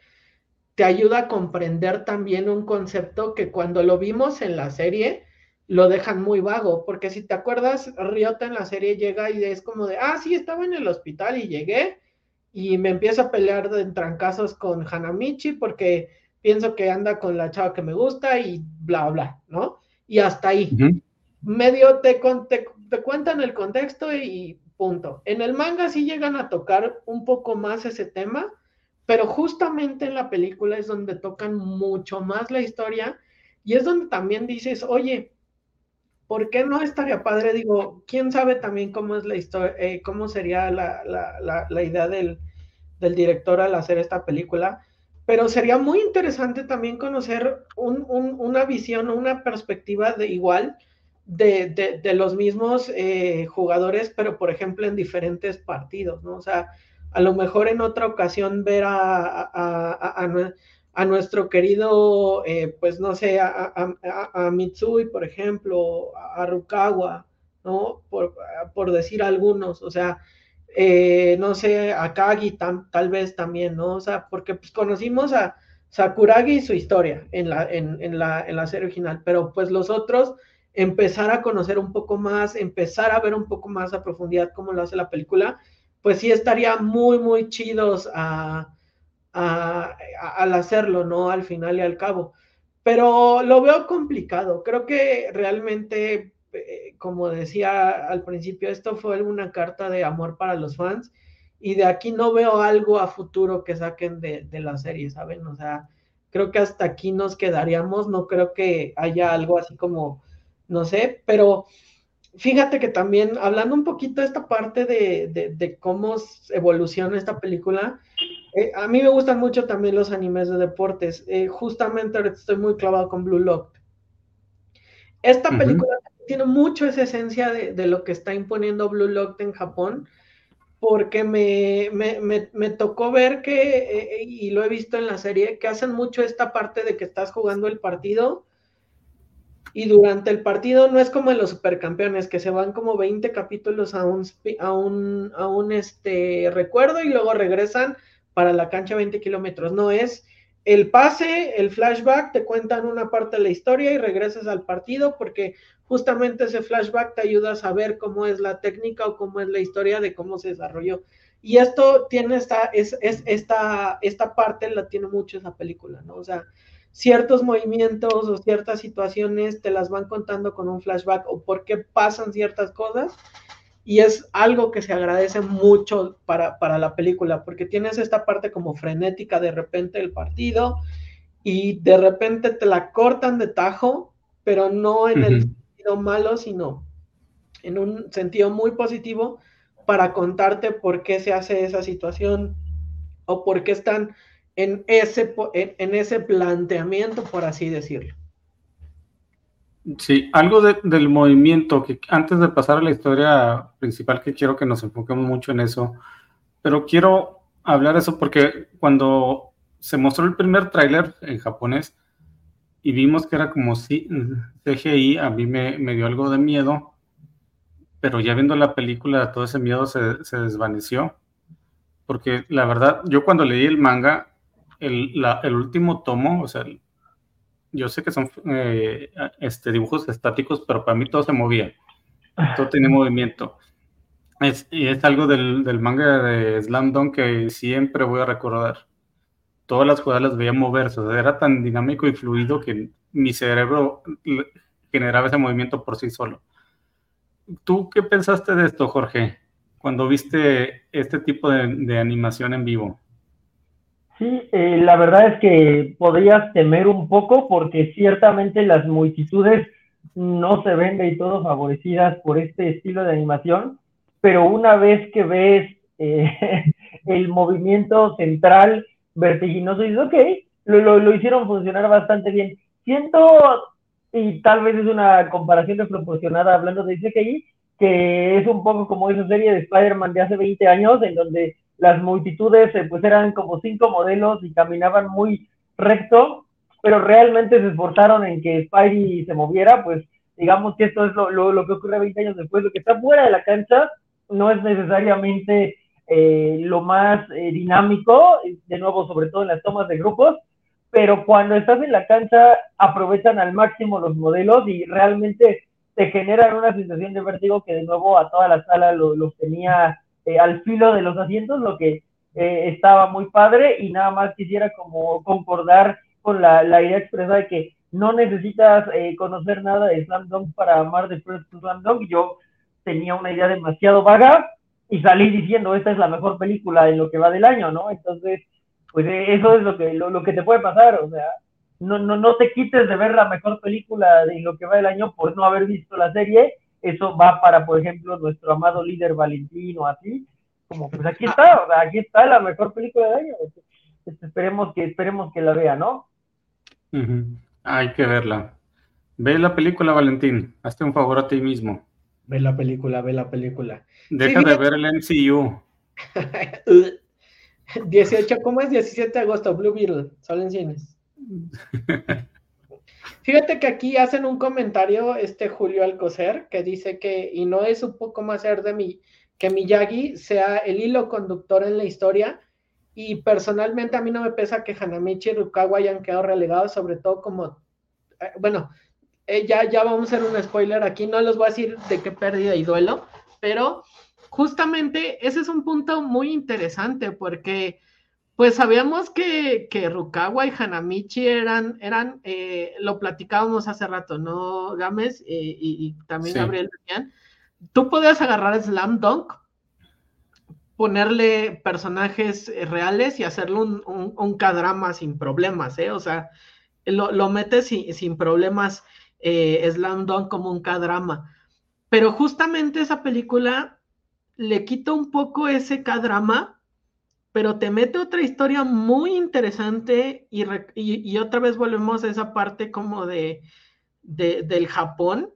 te ayuda a comprender también un concepto que cuando lo vimos en la serie lo dejan muy vago, porque si te acuerdas, Ryota en la serie llega y es como de, ah, sí, estaba en el hospital y llegué y me empiezo a pelear de trancazos con Hanamichi porque pienso que anda con la chava que me gusta y bla, bla, ¿no? Y hasta ahí. Medio te, te, te cuentan el contexto y punto. En el manga sí llegan a tocar un poco más ese tema, pero justamente en la película es donde tocan mucho más la historia y es donde también dices, oye, ¿por qué no estaría padre? Digo, quién sabe también cómo es la historia, eh, cómo sería la, idea del, director al hacer esta película, pero sería muy interesante también conocer una visión, una perspectiva de igual de, los mismos eh, jugadores, pero por ejemplo en diferentes partidos, ¿no? O sea, a lo mejor en otra ocasión ver a, a, nuestro querido, eh, pues no sé, a, Mitsui, por ejemplo, a, Rukawa, ¿no? Por, por decir algunos, o sea, eh, no sé, a Kagi tal vez también, ¿no? O sea, porque pues conocimos a Sakuragi y su historia en la, en, la, en la serie original, pero pues los otros empezar a conocer un poco más, empezar a ver un poco más a profundidad cómo lo hace la película, pues sí estaría muy, muy chidos a, al hacerlo, ¿no? Al final y al cabo. Pero lo veo complicado. Creo que realmente, eh, como decía al principio, esto fue una carta de amor para los fans y de aquí no veo algo a futuro que saquen de, de la serie, ¿saben? O sea, creo que hasta aquí nos quedaríamos, no creo que haya algo así como, no sé, pero fíjate que también, hablando un poquito de esta parte de, cómo evoluciona esta película, eh, a mí me gustan mucho también los animes de deportes. Eh, justamente ahorita estoy muy clavado con Blue Lock. Esta película tiene mucho esa esencia de, lo que está imponiendo Blue Lock en Japón, porque me, me, tocó ver que, eh, y lo he visto en la serie, que hacen mucho esta parte de que estás jugando el partido y durante el partido no es como en los supercampeones, que se van como 20 capítulos a un, a un, a un este, recuerdo y luego regresan para la cancha 20 kilómetros. No es el pase, el flashback, te cuentan una parte de la historia y regresas al partido porque justamente ese flashback te ayuda a saber cómo es la técnica o cómo es la historia de cómo se desarrolló. Y esto tiene esta, es, es, esta, esta parte la tiene mucho esa película, ¿no? O sea, ciertos movimientos o ciertas situaciones te las van contando con un flashback o por qué pasan ciertas cosas. Y es algo que se agradece mucho para, la película, porque tienes esta parte como frenética de repente del partido y de repente te la cortan de tajo, pero no en el sentido malo, sino en un sentido muy positivo para contarte por qué se hace esa situación o por qué están en ese, en, ese planteamiento, por así decirlo. Sí, algo del movimiento, que antes de pasar a la historia principal, que quiero que nos enfoquemos mucho en eso, pero quiero hablar eso porque cuando se mostró el primer tráiler en japonés y vimos que era como si CGI, a mí me, dio algo de miedo, pero ya viendo la película todo ese miedo se, desvaneció, porque la verdad, yo cuando leí el manga, el, último tomo, o sea, yo sé que son eh, este, dibujos estáticos, pero para mí todo se movía, todo tenía movimiento. Es, y es algo del, manga de Slam Dunk que siempre voy a recordar. Todas las jugadas las veía moverse, o sea, era tan dinámico y fluido que mi cerebro generaba ese movimiento por sí solo. ¿Tú qué pensaste de esto, Jorge, cuando viste este tipo de, animación en vivo? Sí, eh, la verdad es que podrías temer un poco porque ciertamente las multitudes no se ven y todo favorecidas por este estilo de animación, pero una vez que ves eh, el movimiento central vertiginoso, dices, ok, lo, lo, hicieron funcionar bastante bien. Siento, y tal vez es una comparación desproporcionada hablando de CGI, que es un poco como esa serie de Spider-Man de hace 20 años, en donde las multitudes eh, pues eran como cinco modelos y caminaban muy recto, pero realmente se esforzaron en que Spidey se moviera, pues digamos que esto es lo, lo, que ocurre 20 años después, lo que está fuera de la cancha no es necesariamente eh, lo más eh, dinámico, de nuevo, sobre todo en las tomas de grupos, pero cuando estás en la cancha aprovechan al máximo los modelos y realmente te generan una sensación de vértigo que de nuevo a toda la sala los lo tenía eh, al filo de los asientos, lo que estaba muy padre y nada más quisiera como concordar con la, idea expresada de que no necesitas conocer nada de Slam para amar de First Slam Dunk. Yo tenía una idea demasiado vaga, y salí diciendo, esta es la mejor película en lo que va del año, ¿no? Entonces, pues eh, eso es lo que, lo, que te puede pasar, o sea, no, no, no te quites de ver la mejor película de lo que va del año por no haber visto la serie, eso va para, por ejemplo, nuestro amado líder Valentino, así, como pues aquí está, o sea, aquí está la mejor película del año, esperemos que, esperemos que la vea, ¿no? Hay que verla. Ve la película, Valentín, hazte un favor a ti mismo. Ve la película, ve la película. Deja de ver el MCU. 18, ¿cómo es? 17 de agosto, Blue Beetle, solo en cines. Fíjate que aquí hacen un comentario este Julio Alcocer que dice que, y no poco más ser de mí, que Miyagi sea el hilo conductor en la historia. Y personalmente a mí no me pesa que Hanamichi y Rukawa hayan quedado relegados, sobre todo como, eh, bueno, eh, ya, ya vamos a hacer un spoiler aquí, no les voy a decir de qué pérdida y duelo, pero justamente ese es un punto muy interesante porque pues sabíamos que, que Rukawa y Hanamichi eran, eran eh, lo platicábamos hace rato, ¿no, Gámez? Eh, y, también Gabriel Tú podías agarrar Slam Dunk, ponerle personajes reales y hacerle un, un, K-drama sin problemas, ¿eh? O sea, lo, lo metes sin, sin problemas eh, Slam Dunk como un K-drama. Pero justamente esa película le quita un poco ese K-drama, pero te mete otra historia muy interesante y, otra vez volvemos a esa parte como de, del Japón,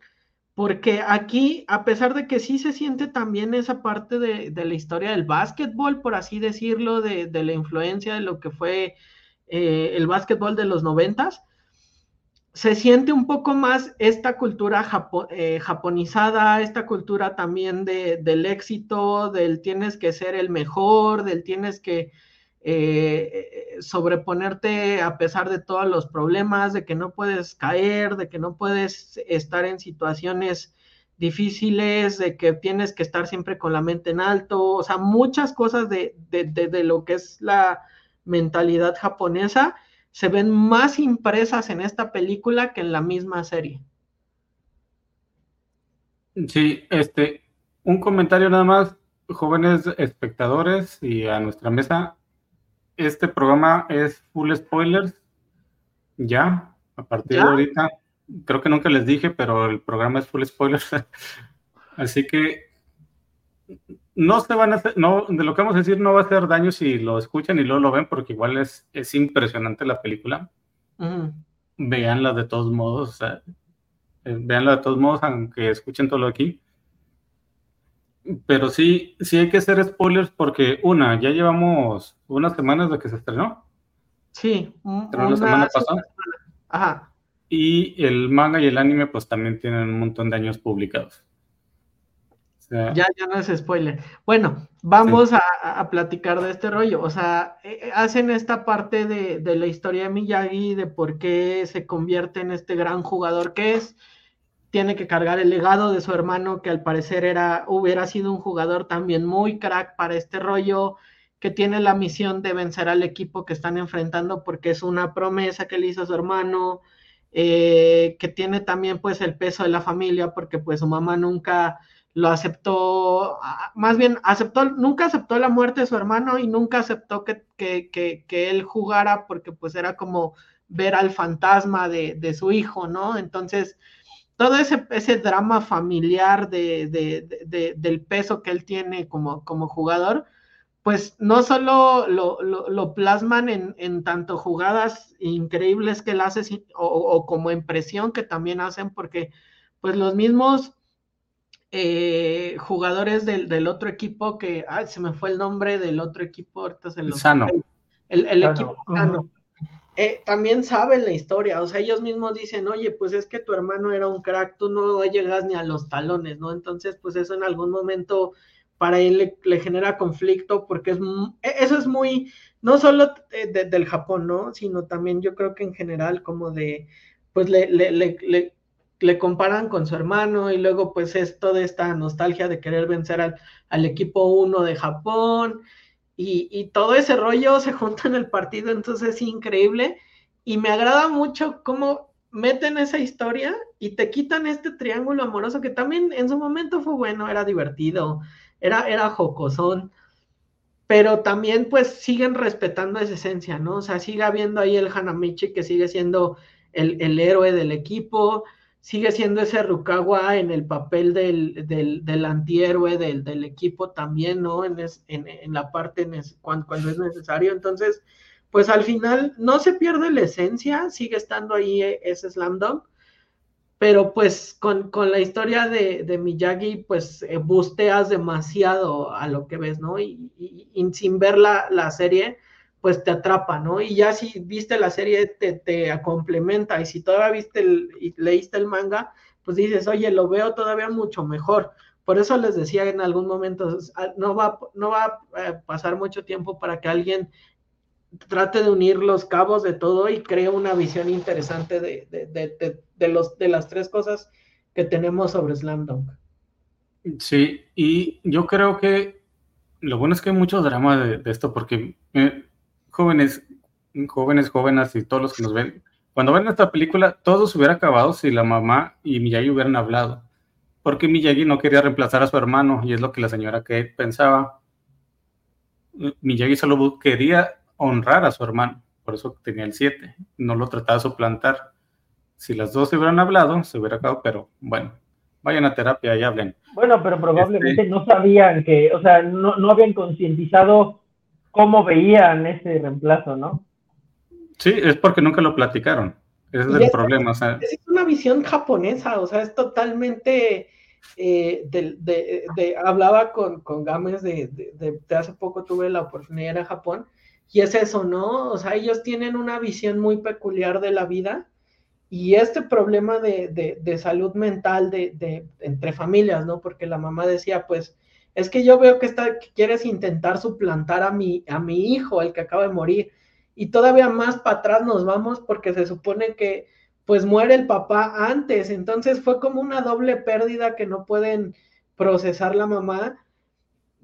porque aquí, a pesar de que sí se siente también esa parte de, la historia del básquetbol, por así decirlo, de, la influencia de lo que fue eh, el básquetbol de los noventas, se siente un poco más esta cultura eh, japonizada, esta cultura también del éxito, del tienes que ser el mejor, del tienes que eh, sobreponerte a pesar de todos los problemas, de que no puedes caer, de que no puedes estar en situaciones difíciles, de que tienes que estar siempre con la mente en alto, o sea, muchas cosas de, de lo que es la mentalidad japonesa se ven más impresas en esta película que en la misma serie. Sí, este, un comentario nada más, jóvenes espectadores y a nuestra mesa. Este programa es full spoilers. Ya, a partir de ahorita, creo que nunca les dije, pero el programa es full spoilers. Así que no se van a hacer, no, de lo que vamos a decir no va a hacer daño si lo escuchan y luego lo ven, porque igual es, es impresionante la película. Veanla de todos modos, o sea, eh, veanla de todos modos, aunque escuchen todo lo aquí. Pero sí, sí hay que hacer spoilers porque, una, ya llevamos unas semanas de que se estrenó. Sí, una semana pasada. Ajá. Y el manga y el anime, pues también tienen un montón de años publicados. Ya, ya no es spoiler. Bueno, vamos a, platicar de este rollo. O sea, eh, eh, hacen esta parte de, la historia de Miyagi, de por qué se convierte en este gran jugador que es. Tiene que cargar el legado de su hermano, que al parecer era, hubiera sido un jugador también muy crack para este rollo, que tiene la misión de vencer al equipo que están enfrentando porque es una promesa que le hizo a su hermano. eh, que tiene también pues el peso de la familia, porque pues su mamá nunca lo aceptó, más bien aceptó, nunca aceptó la muerte de su hermano y nunca aceptó que, que, él jugara porque pues era como ver al fantasma de, su hijo, ¿no? Entonces, todo ese, ese drama familiar de, del peso que él tiene como, como jugador, pues no solo lo, plasman en, tanto jugadas increíbles que él hace o, o como impresión que también hacen, porque pues los mismos eh, jugadores del, otro equipo que, ay, se me fue el nombre del otro equipo, ahorita se lo Sano. El, equipo sano. Eh, también saben la historia, o sea, ellos mismos dicen, oye, pues es que tu hermano era un crack, tú no llegas ni a los talones, ¿no? Entonces, pues eso en algún momento para él le, genera conflicto porque es, e, eso es muy, no solo del Japón, ¿no? Sino también yo creo que en general como de, pues le, le, le le comparan con su hermano y luego pues es toda esta nostalgia de querer vencer al, equipo 1 de Japón y, todo ese rollo se junta en el partido, entonces es increíble y me agrada mucho cómo meten esa historia y te quitan este triángulo amoroso que también en su momento fue bueno, era divertido, era, era jocosón, pero también pues siguen respetando esa esencia, ¿no? O sea, sigue habiendo ahí el Hanamichi que sigue siendo el, el héroe del equipo, sigue siendo ese Rukawa en el papel del, del, antihéroe del, equipo también, ¿no? En, en, la parte cuando, es necesario. Entonces, pues al final no se pierde la esencia, sigue estando ahí e, ese slam dunk, pero pues con, la historia de, Miyagi, pues eh, busteas demasiado a lo que ves, ¿no? Y, sin ver la, la serie, pues te atrapa, ¿no? Y ya si viste la serie te, te complementa y si todavía viste el, y leíste el manga, pues dices, oye, lo veo todavía mucho mejor. Por eso les decía en algún momento, no va, no va a pasar mucho tiempo para que alguien trate de unir los cabos de todo y cree una visión interesante de, de, de, de, los, de las tres cosas que tenemos sobre Slam Dunk. Sí, y yo creo que lo bueno es que hay mucho drama de, esto, porque eh, jóvenes, jóvenes, jóvenes y todos los que nos ven, cuando ven esta película, todo se hubiera acabado si la mamá y Miyagi hubieran hablado. Porque Miyagi no quería reemplazar a su hermano, y es lo que la señora Kate pensaba. Miyagi solo quería honrar a su hermano, por eso tenía el 7, no lo trataba de suplantar. Si las dos se hubieran hablado, se hubiera acabado, pero bueno, vayan a terapia y hablen. Bueno, pero probablemente este no sabían que, o sea, no, no habían concientizado cómo veían ese reemplazo, ¿no? Sí, es porque nunca lo platicaron. Ese es el problema. Es una visión japonesa, o sea, es totalmente. Eh, de, hablaba con, con Games de, de, hace poco tuve la oportunidad de ir a Japón y es eso, ¿no? O sea, ellos tienen una visión muy peculiar de la vida y este problema de, salud mental de, entre familias, ¿no? Porque la mamá decía, pues, es que yo veo que, está, quieres intentar suplantar a mi, a mi hijo, el que acaba de morir, y todavía más para atrás nos vamos porque se supone que pues muere el papá antes, entonces fue como una doble pérdida que no pueden procesar la mamá.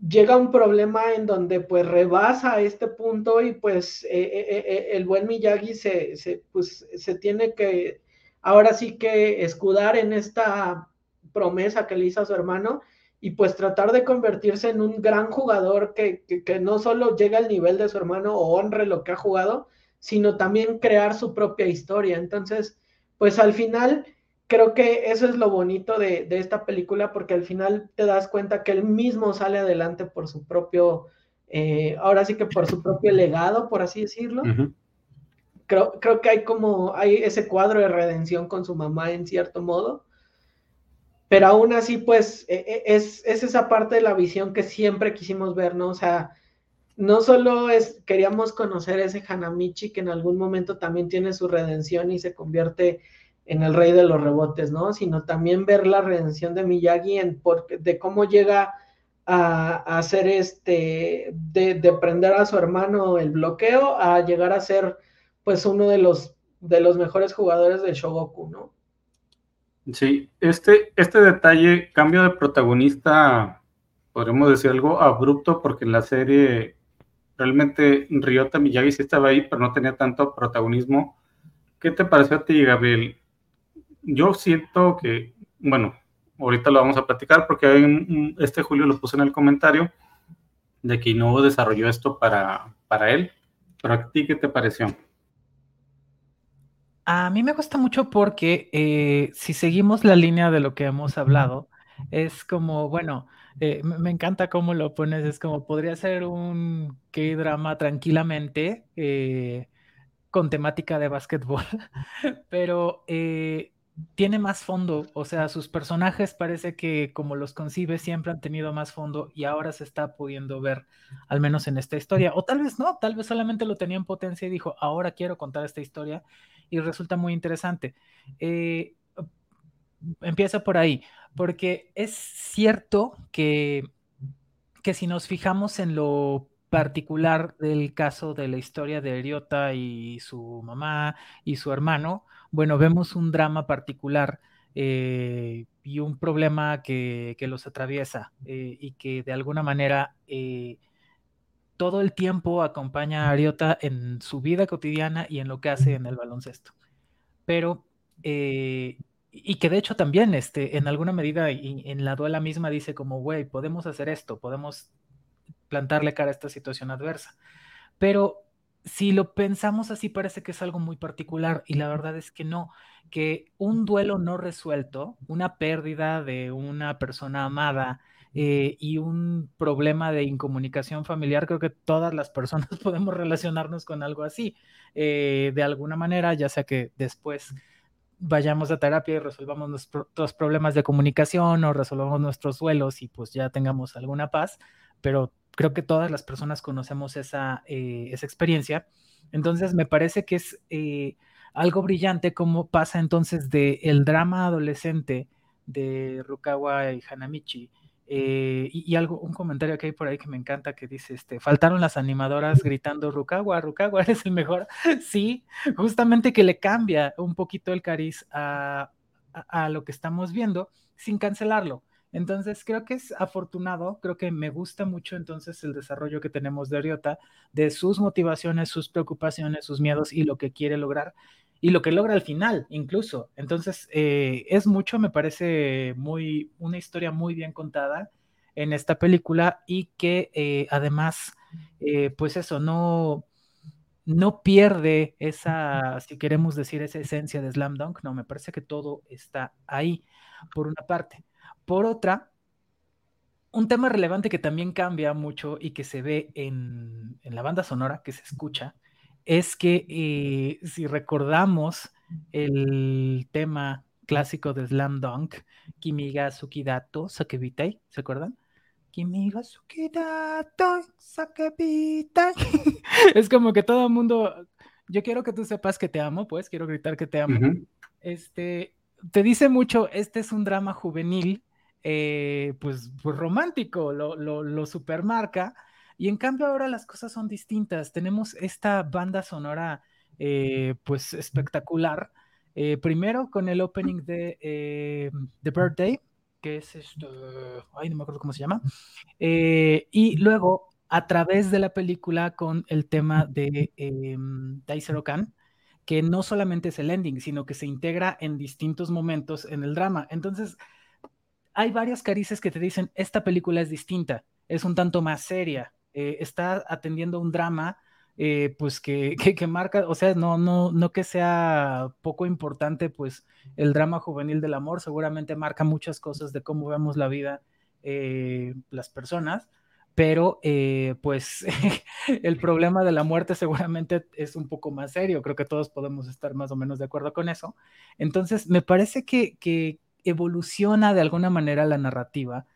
Llega un problema en donde pues rebasa este punto y pues eh, eh, eh, el buen Miyagi se, se, pues, se tiene que ahora sí que escudar en esta promesa que le hizo a su hermano y pues tratar de convertirse en un gran jugador que, no solo llegue al nivel de su hermano o honre lo que ha jugado, sino también crear su propia historia. Entonces, pues al final creo que eso es lo bonito de, esta película, porque al final te das cuenta que él mismo sale adelante por su propio, eh, ahora sí que por su propio legado, por así decirlo. creo, creo que hay como, hay ese cuadro de redención con su mamá en cierto modo pero aún así, pues, e, e, es, esa parte de la visión que siempre quisimos ver, ¿no? O sea, no solo es, queríamos conocer ese Hanamichi que en algún momento también tiene su redención y se convierte en el rey de los rebotes, ¿no? Sino también ver la redención de Miyagi en de cómo llega a, hacer este, de, de, prender a su hermano el bloqueo, a llegar a ser, pues, uno de los, de los mejores jugadores del Shogoku, ¿no? Sí, este, este detalle, cambio de protagonista, podríamos decir algo abrupto, porque en la serie realmente Ryota Miyagi sí estaba ahí, pero no tenía tanto protagonismo. ¿Qué te pareció a ti, Gabriel? yo siento que, bueno, ahorita lo vamos a platicar porque hay este Julio lo puse en el comentario de que no desarrolló esto para, para él. Pero a ti, ¿qué te pareció? A mí me gusta mucho porque eh, si seguimos la línea de lo que hemos hablado, es como, bueno, eh, me, encanta cómo lo pones, es como podría ser un K-drama tranquilamente eh, con temática de básquetbol, pero tiene más fondo, o sea, sus personajes parece que como los concibe siempre han tenido más fondo y ahora se está pudiendo ver, al menos en esta historia, o tal vez no, tal vez solamente lo tenía en potencia y dijo, ahora quiero contar esta historia y resulta muy interesante. Eh, empieza por ahí, porque es cierto que, que si nos fijamos en lo particular del caso de la historia de Eriota y su mamá y su hermano, bueno, vemos un drama particular eh, y un problema que, los atraviesa eh, y que de alguna manera eh, todo el tiempo acompaña a Ariota en su vida cotidiana y en lo que hace en el baloncesto. Pero, y que de hecho también, este, en alguna medida, en la duela misma dice como, güey, podemos hacer esto, podemos plantarle cara a esta situación adversa. Pero si lo pensamos así, parece que es algo muy particular y la verdad es que no, que un duelo no resuelto, una pérdida de una persona amada eh, y un problema de incomunicación familiar, creo que todas las personas podemos relacionarnos con algo así, eh, de alguna manera, ya sea que después vayamos a terapia y resolvamos nuestros problemas de comunicación o resolvamos nuestros duelos y pues ya tengamos alguna paz, pero creo que todas las personas conocemos esa, eh, esa experiencia. Entonces, me parece que es eh, algo brillante cómo pasa entonces de el drama adolescente de Rukawa y Hanamichi. Eh, y, algo, un comentario que hay por ahí que me encanta que dice, este, faltaron las animadoras gritando Rukawa, Rukawa, eres el mejor. sí, justamente que le cambia un poquito el cariz a, a lo que estamos viendo sin cancelarlo. Entonces creo que es afortunado, creo que me gusta mucho entonces el desarrollo que tenemos de Ariota, de sus motivaciones, sus preocupaciones, sus miedos y lo que quiere lograr y lo que logra al final incluso. Entonces eh, es mucho, me parece muy, una historia muy bien contada en esta película y que eh, además, eh, pues eso, no, no pierde esa, si queremos decir, esa esencia de Slam Dunk, no, me parece que todo está ahí, por una parte. Por otra, un tema relevante que también cambia mucho y que se ve en, la banda sonora, que se escucha, es que eh, si recordamos el tema clásico de Slam Dunk, Kimiga Sukidato Sakebitai, ¿se acuerdan? Kimiga Sukidato Sakebitai. es como que todo el mundo, yo quiero que tú sepas que te amo, pues quiero gritar que te amo. Este, te dice mucho, este es un drama juvenil eh, pues, pues, romántico, lo, lo, supermarca. Y en cambio ahora las cosas son distintas. Tenemos esta banda sonora eh, pues espectacular. Eh, primero con el opening de The Birthday, que es esto, ay, no me acuerdo cómo se llama. y luego a través de la película con el tema de eh, Daisero Khan, que no solamente es el ending, sino que se integra en distintos momentos en el drama. Entonces, hay varias carices que te dicen, esta película es distinta, es un tanto más seria, eh, está atendiendo un drama, eh, pues que, que, marca, o sea, no, no, no que sea poco importante, pues el drama juvenil del amor seguramente marca muchas cosas de cómo vemos la vida eh, las personas, pero pues el problema de la muerte seguramente es un poco más serio, creo que todos podemos estar más o menos de acuerdo con eso. Entonces, me parece que, que, evoluciona de alguna manera la narrativa,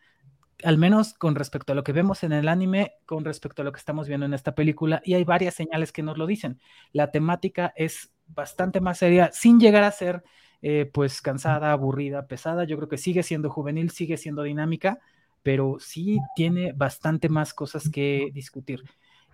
al menos con respecto a lo que vemos en el anime, con respecto a lo que estamos viendo en esta película, y hay varias señales que nos lo dicen. La temática es bastante más seria, sin llegar a ser eh, pues cansada, aburrida, pesada. Yo creo que sigue siendo juvenil, sigue siendo dinámica, pero sí tiene bastante más cosas que discutir.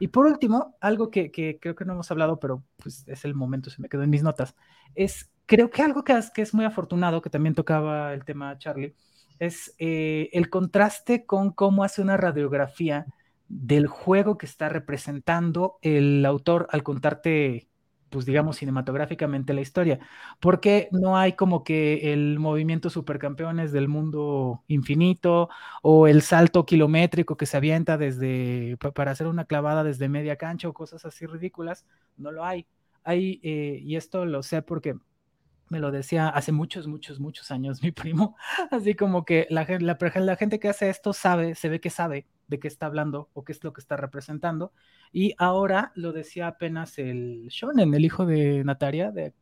Y por último, algo que, creo que no hemos hablado, pero pues es el momento, se me quedó en mis notas, es creo que algo que es, muy afortunado, que también tocaba el tema Charlie, es eh, el contraste con cómo hace una radiografía del juego que está representando el autor al contarte pues digamos, cinematográficamente la historia. Porque no hay como que el movimiento supercampeones del mundo infinito o el salto kilométrico que se avienta desde, para hacer una clavada desde media cancha o cosas así ridículas? No lo hay. Hay, eh, y esto lo sé porque me lo decía hace muchos, muchos, muchos años mi primo, así como que la, la, la gente que hace esto sabe, se ve que sabe de qué está hablando o qué es lo que está representando. Y ahora lo decía apenas el Shonen, el hijo de Nataria, de,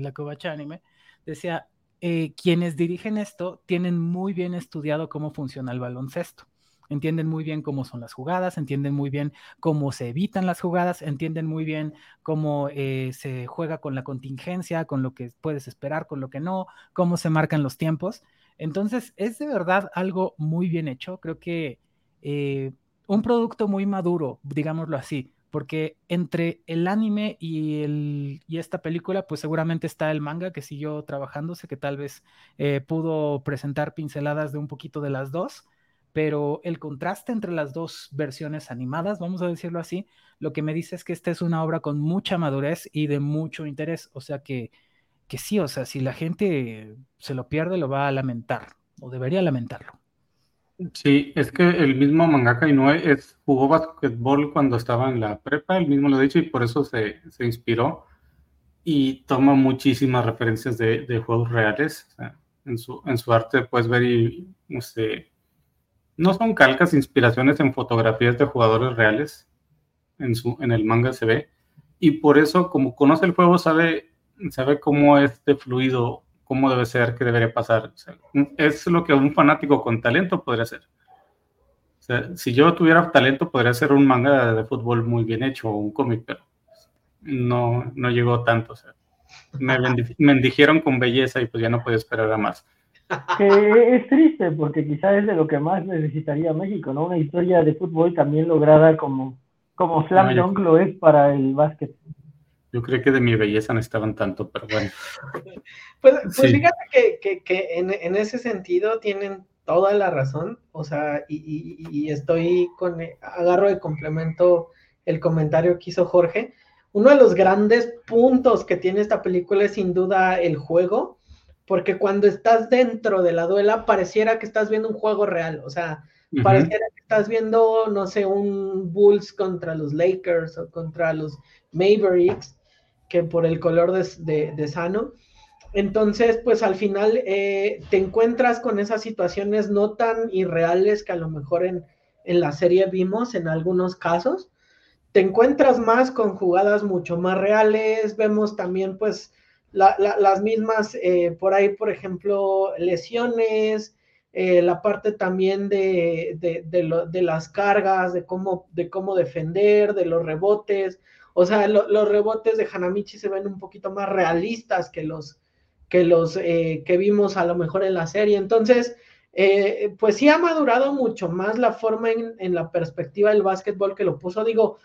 la Kobacha Anime, decía, eh, quienes dirigen esto tienen muy bien estudiado cómo funciona el baloncesto. Entienden muy bien cómo son las jugadas, entienden muy bien cómo se evitan las jugadas, entienden muy bien cómo eh, se juega con la contingencia, con lo que puedes esperar, con lo que no, cómo se marcan los tiempos. Entonces, es de verdad algo muy bien hecho. Creo que eh, un producto muy maduro, digámoslo así, porque entre el anime y, el, y esta película, pues seguramente está el manga que siguió trabajándose, que tal vez eh, pudo presentar pinceladas de un poquito de las dos, pero el contraste entre las dos versiones animadas, vamos a decirlo así, lo que me dice es que esta es una obra con mucha madurez y de mucho interés, o sea que, que sí, o sea, si la gente se lo pierde, lo va a lamentar, o debería lamentarlo. Sí, es que el mismo mangaka Inoue es, jugó basquetbol cuando estaba en la prepa, él mismo lo ha dicho, y por eso se, inspiró y toma muchísimas referencias de, juegos reales. en, su, en su arte puedes ver y no sé, no son calcas, inspiraciones en fotografías de jugadores reales. En, su, en el manga se ve. Y por eso, como conoce el juego, sabe, sabe cómo es de fluido cómo debe ser, qué debería pasar. es lo que un fanático con talento podría hacer. si yo tuviera talento, podría hacer un manga de fútbol muy bien hecho o un cómic, pero no, no llegó tanto. me bendijeron con belleza y pues ya no podía esperar a más. Que es triste porque quizás es de lo que más necesitaría México, ¿no? Una historia de fútbol también lograda como, como Slam Dunk lo es para el básquet. Yo creo que de mi belleza no estaban tanto, pero bueno. pues, pues fíjate que, que, en, en, ese sentido tienen toda la razón, o sea, y, y, estoy con, agarro de complemento el comentario que hizo Jorge. Uno de los grandes puntos que tiene esta película es sin duda el juego, porque cuando estás dentro de la duela pareciera que estás viendo un juego real, o sea, pareciera que estás viendo, no sé, un Bulls contra los Lakers o contra los Mavericks, que por el color de, Sano. Entonces, pues al final eh, te encuentras con esas situaciones no tan irreales que a lo mejor en, la serie vimos en algunos casos. Te encuentras más con jugadas mucho más reales. Vemos también, pues, las mismas, eh, por ahí, por ejemplo, lesiones, eh, la parte también de, de, las cargas, de cómo, de cómo defender, de los rebotes. O sea, los rebotes de Hanamichi se ven un poquito más realistas que los que los eh, que vimos a lo mejor en la serie. Entonces, eh, pues sí ha madurado mucho más la forma en, la perspectiva del básquetbol que lo puso. Digo,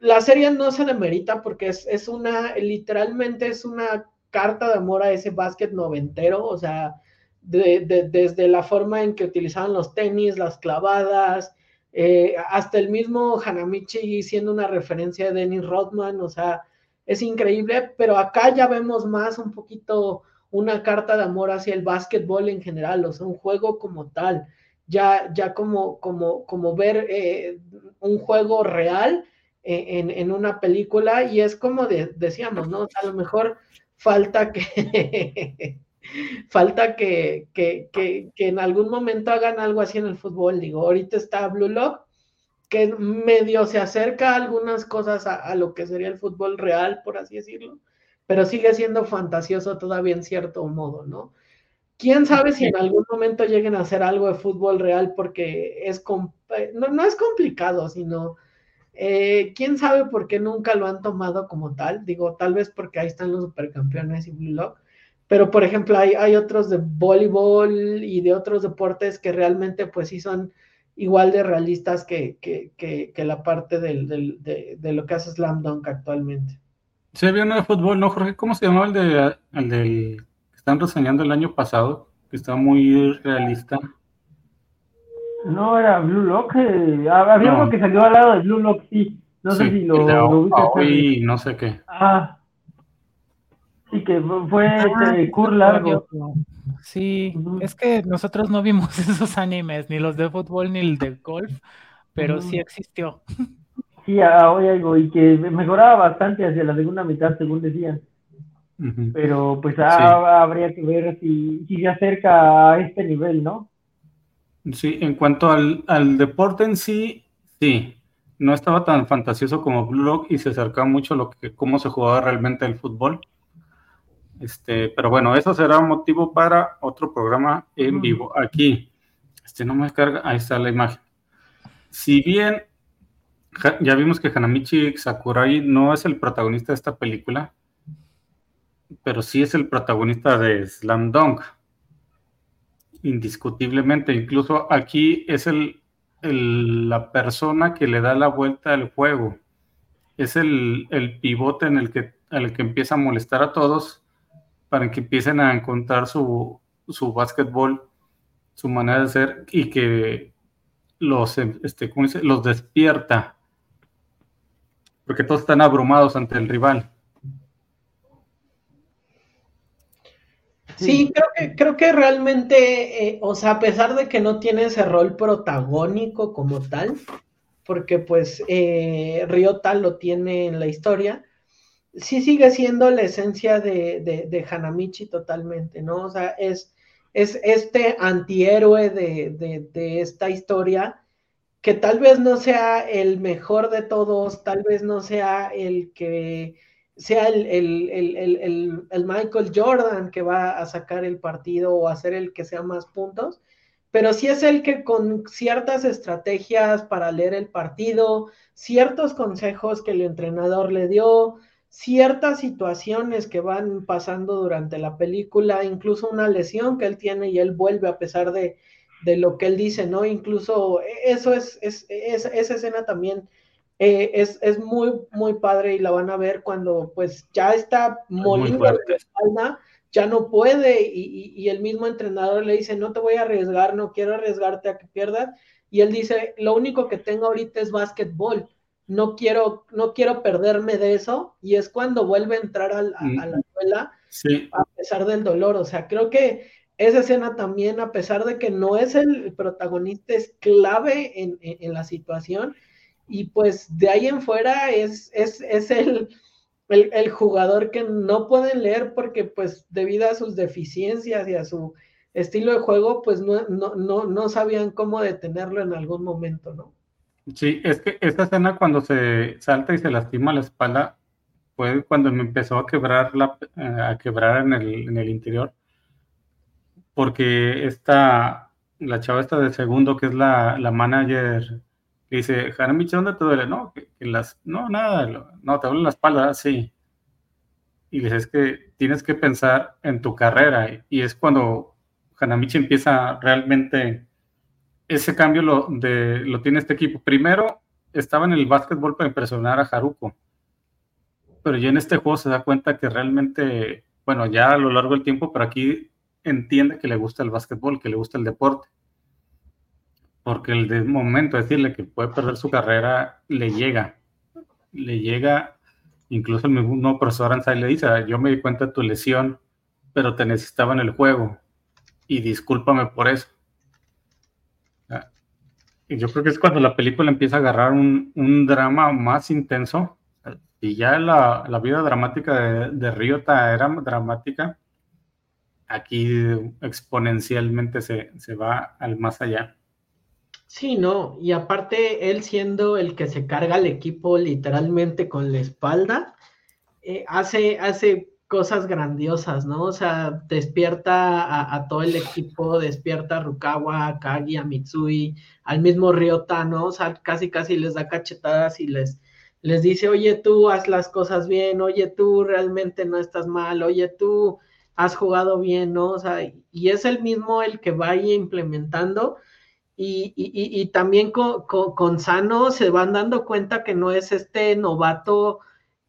la serie no se demerita porque es, es una, literalmente es una carta de amor a ese básquet noventero, o sea, desde la forma en que utilizaban los tenis, las clavadas, eh, hasta el mismo Hanamichi siendo una referencia de Dennis Rodman, o sea, es increíble, pero acá ya vemos más un poquito una carta de amor hacia el básquetbol en general, o sea, un juego como tal, ya, ya como, como, como ver eh, un juego real eh, en, una película y es como decíamos, ¿no? a lo mejor falta que, falta que, que, que, en algún momento hagan algo así en el fútbol. Digo, ahorita está Blue Lock, que medio se acerca a algunas cosas a, lo que sería el fútbol real, por así decirlo, pero sigue siendo fantasioso todavía en cierto modo, ¿no? ¿Quién sabe si en algún momento lleguen a hacer algo de fútbol real? Porque es, no, no es complicado, sino... Eh, ¿Quién sabe por qué nunca lo han tomado como tal? Digo, tal vez porque ahí están los supercampeones y Blue Lock, pero, por ejemplo, hay, otros de voleibol y de otros deportes que realmente, pues sí son igual de realistas que, que, que, la parte del, del, de, lo que hace Slam Dunk actualmente. Sí, había uno de fútbol, ¿no, Jorge? ¿Cómo se llamaba el, de, el del que están reseñando el año pasado? Que estaba muy realista. No, era Blue Lock. Eh, había uno que salió al lado de Blue Lock, sí. No sé si lo, lo no sé qué. Ah, Sí, que fue ah, este, largo. Sí, es que nosotros no vimos esos animes, ni los de fútbol ni el de golf, pero sí existió. Sí, hoy algo, y que mejoraba bastante hacia la segunda mitad, según decían. Pero pues habría que ver si, si, se acerca a este nivel, ¿no? Sí, en cuanto al, al deporte en sí, sí, no estaba tan fantasioso como Blue y se acercaba mucho a lo que, cómo se jugaba realmente el fútbol. Este, pero bueno, eso será un motivo para otro programa en vivo. Aquí, este no me descarga, ahí está la imagen. Si bien ya vimos que Hanamichi Sakurai no es el protagonista de esta película, pero sí es el protagonista de Slam Dunk. Indiscutiblemente, incluso aquí es el, la persona que le da la vuelta al juego. Es el, pivote en el que, el que empieza a molestar a todos para que empiecen a encontrar su, su básquetbol, su manera de ser y que los, este, los despierta. Porque todos están abrumados ante el rival. Sí, creo que, creo que realmente, eh, o sea, a pesar de que no tiene ese rol protagónico como tal, porque pues eh, Ryota lo tiene en la historia, sí sigue siendo la esencia de, de, Hanamichi totalmente, ¿no? O sea, es, es este antihéroe de, de esta historia que tal vez no sea el mejor de todos, tal vez no sea el que sea el, el, Michael Jordan que va a sacar el partido o hacer el que sea más puntos, pero sí es el que con ciertas estrategias para leer el partido, ciertos consejos que el entrenador le dio, ciertas situaciones que van pasando durante la película, incluso una lesión que él tiene y él vuelve a pesar de, de lo que él dice, ¿no? Incluso eso es, es, es esa escena también eh, es, es, muy, muy padre y la van a ver cuando pues ya está molido de la espalda, ya no puede y, y, el mismo entrenador le dice, no te voy a arriesgar, no quiero arriesgarte a que pierdas. Y él dice, lo único que tengo ahorita es básquetbol, no quiero, no quiero perderme de eso. Y es cuando vuelve a entrar a, la escuela a pesar del dolor. O sea, creo que esa escena también, a pesar de que no es el protagonista, es clave en, en la situación y pues de ahí en fuera es, es, es el, el, jugador que no pueden leer porque pues debido a sus deficiencias y a su estilo de juego, pues no, no, no, no sabían cómo detenerlo en algún momento, ¿no? Sí, es que esta escena cuando se salta y se lastima la espalda fue cuando me empezó a quebrar la, eh, a quebrar en el, en el interior porque esta la chava esta de segundo que es la, la manager dice, Hanamichi, ¿dónde te duele? No, que, las, no, nada, no, te duele la espalda, sí. Y dice, es que tienes que pensar en tu carrera. Y es cuando Hanamichi empieza realmente, ese cambio lo, de, lo tiene este equipo. Primero, estaba en el básquetbol para impresionar a Haruko. Pero ya en este juego se da cuenta que realmente, bueno, ya a lo largo del tiempo, pero aquí entiende que le gusta el básquetbol, que le gusta el deporte porque el de momento decirle que puede perder su carrera le llega, le llega, incluso el mismo profesor Ansay le dice, yo me di cuenta de tu lesión, pero te necesitaba en el juego y discúlpame por eso. Ah, yo creo que es cuando la película empieza a agarrar un, drama más intenso y ya la, vida dramática de, de Ryota era dramática, aquí exponencialmente se, se va al más allá. Sí, no, y aparte él siendo el que se carga al equipo literalmente con la espalda, eh, hace, hace cosas grandiosas, ¿no? O sea, despierta a, todo el equipo, despierta a Rukawa, a Kagi, a Mitsui, al mismo Ryota, ¿no? O sea, casi casi les da cachetadas y les, les dice, oye, tú haz las cosas bien, oye, tú realmente no estás mal, oye, tú has jugado bien, ¿no? O sea, y es el mismo el que vaya implementando y, también con, Sano se van dando cuenta que no es este novato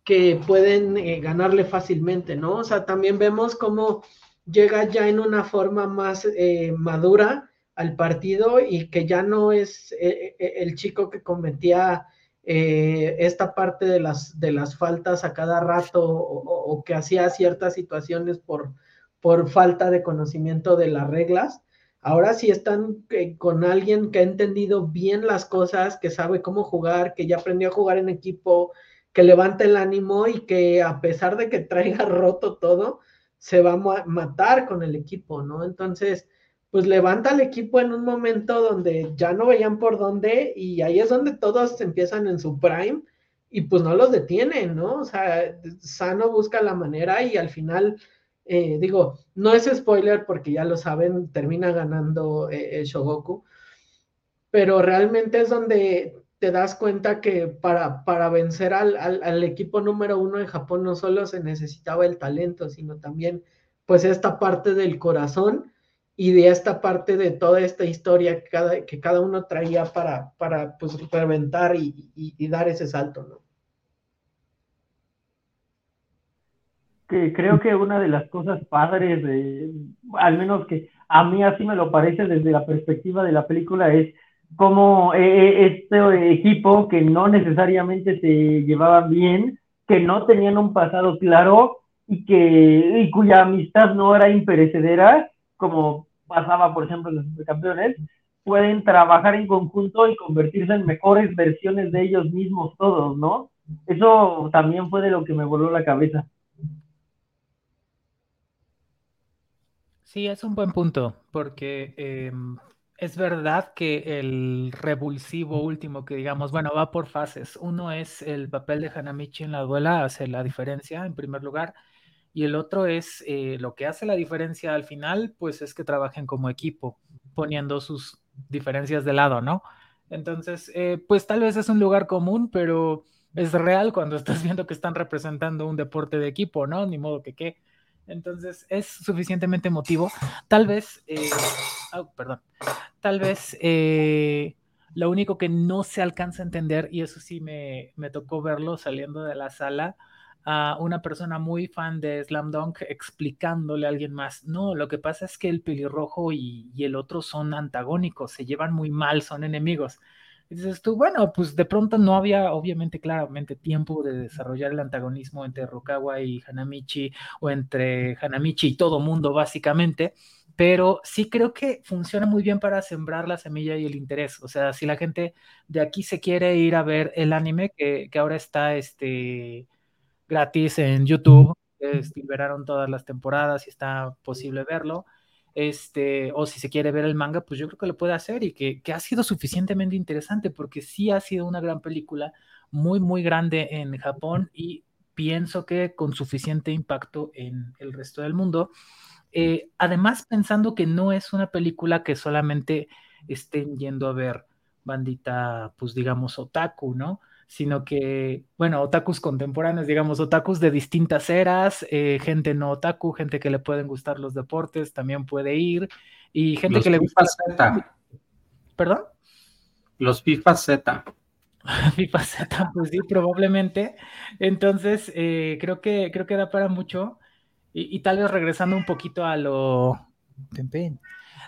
que pueden eh, ganarle fácilmente, ¿no? O sea, también vemos cómo llega ya en una forma más eh, madura al partido y que ya no es eh, el chico que cometía esta parte de las, de las faltas a cada rato o, que hacía ciertas situaciones por, por falta de conocimiento de las reglas. Ahora sí están eh, con alguien que ha entendido bien las cosas, que sabe cómo jugar, que ya aprendió a jugar en equipo, que levanta el ánimo y que a pesar de que traiga roto todo, se va a matar con el equipo, ¿no? Entonces, pues levanta al equipo en un momento donde ya no veían por dónde y ahí es donde todos empiezan en su prime y pues no los detienen, ¿no? O sea, Sano busca la manera y al final, eh, digo, no es spoiler porque ya lo saben, termina ganando eh, Shogoku, pero realmente es donde te das cuenta que para, para vencer al, equipo número uno de Japón no solo se necesitaba el talento, sino también pues esta parte del corazón y de esta parte de toda esta historia que cada, que cada uno traía para, para pues reventar y, dar ese salto, ¿no? Que creo que una de las cosas padres, de, al menos que a mí así me lo parece desde la perspectiva de la película, es como eh, eh, este equipo que no necesariamente se llevaban bien, que no tenían un pasado claro y que y cuya amistad no era imperecedera, como pasaba por ejemplo en los campeones, pueden trabajar en conjunto y convertirse en mejores versiones de ellos mismos todos, ¿no? Eso también fue de lo que me voló la cabeza. Sí, es un buen punto, porque em, es verdad que el revulsivo último que digamos, bueno, va por fases. Uno es el papel de Hanamichi en la duela, hace la diferencia en primer lugar. Y el otro es eh, lo que hace la diferencia al final, pues es que trabajen como equipo, poniendo sus diferencias de lado, ¿no? Entonces, eh, pues tal vez es un lugar común, pero es real cuando estás viendo que están representando un deporte de equipo, ¿no? Ni modo que qué. Entonces es suficientemente emotivo. Tal vez, eh, perdón, tal vez eh, lo único que no se alcanza a entender, y eso sí me, tocó verlo saliendo de la sala, a una persona muy fan de Slam Dunk explicándole a alguien más, no, lo que pasa es que el pelirrojo y el otro son antagónicos, se llevan muy mal, son enemigos. Y dices tú, bueno, pues de pronto no había, obviamente, claramente, tiempo de desarrollar el antagonismo entre Rokawa y Hanamichi, o entre Hanamichi y todo mundo, básicamente, pero sí creo que funciona muy bien para sembrar la semilla y el interés. O sea, si la gente de aquí se quiere ir a ver el anime, que, que ahora está este, gratis en YouTube, liberaron todas las temporadas y está posible verlo este, o si se quiere ver el manga, pues yo creo que lo puede hacer y que, ha sido suficientemente interesante porque sí ha sido una gran película, muy, muy grande en Japón y pienso que con suficiente impacto en el resto del mundo. Eh, además, pensando que no es una película que solamente estén yendo a ver bandita, pues digamos, otaku, ¿no? Sino que, bueno, otakus contemporáneos, digamos, otakus de distintas eras, eh, gente no otaku, gente que le pueden gustar los deportes, también puede ir, y gente que le gusta... Z. ¿Perdón? Los FIFA Z. FIFA Z, pues sí, probablemente. Entonces, eh, creo, que, creo que da para mucho. Y, tal vez regresando un poquito a lo...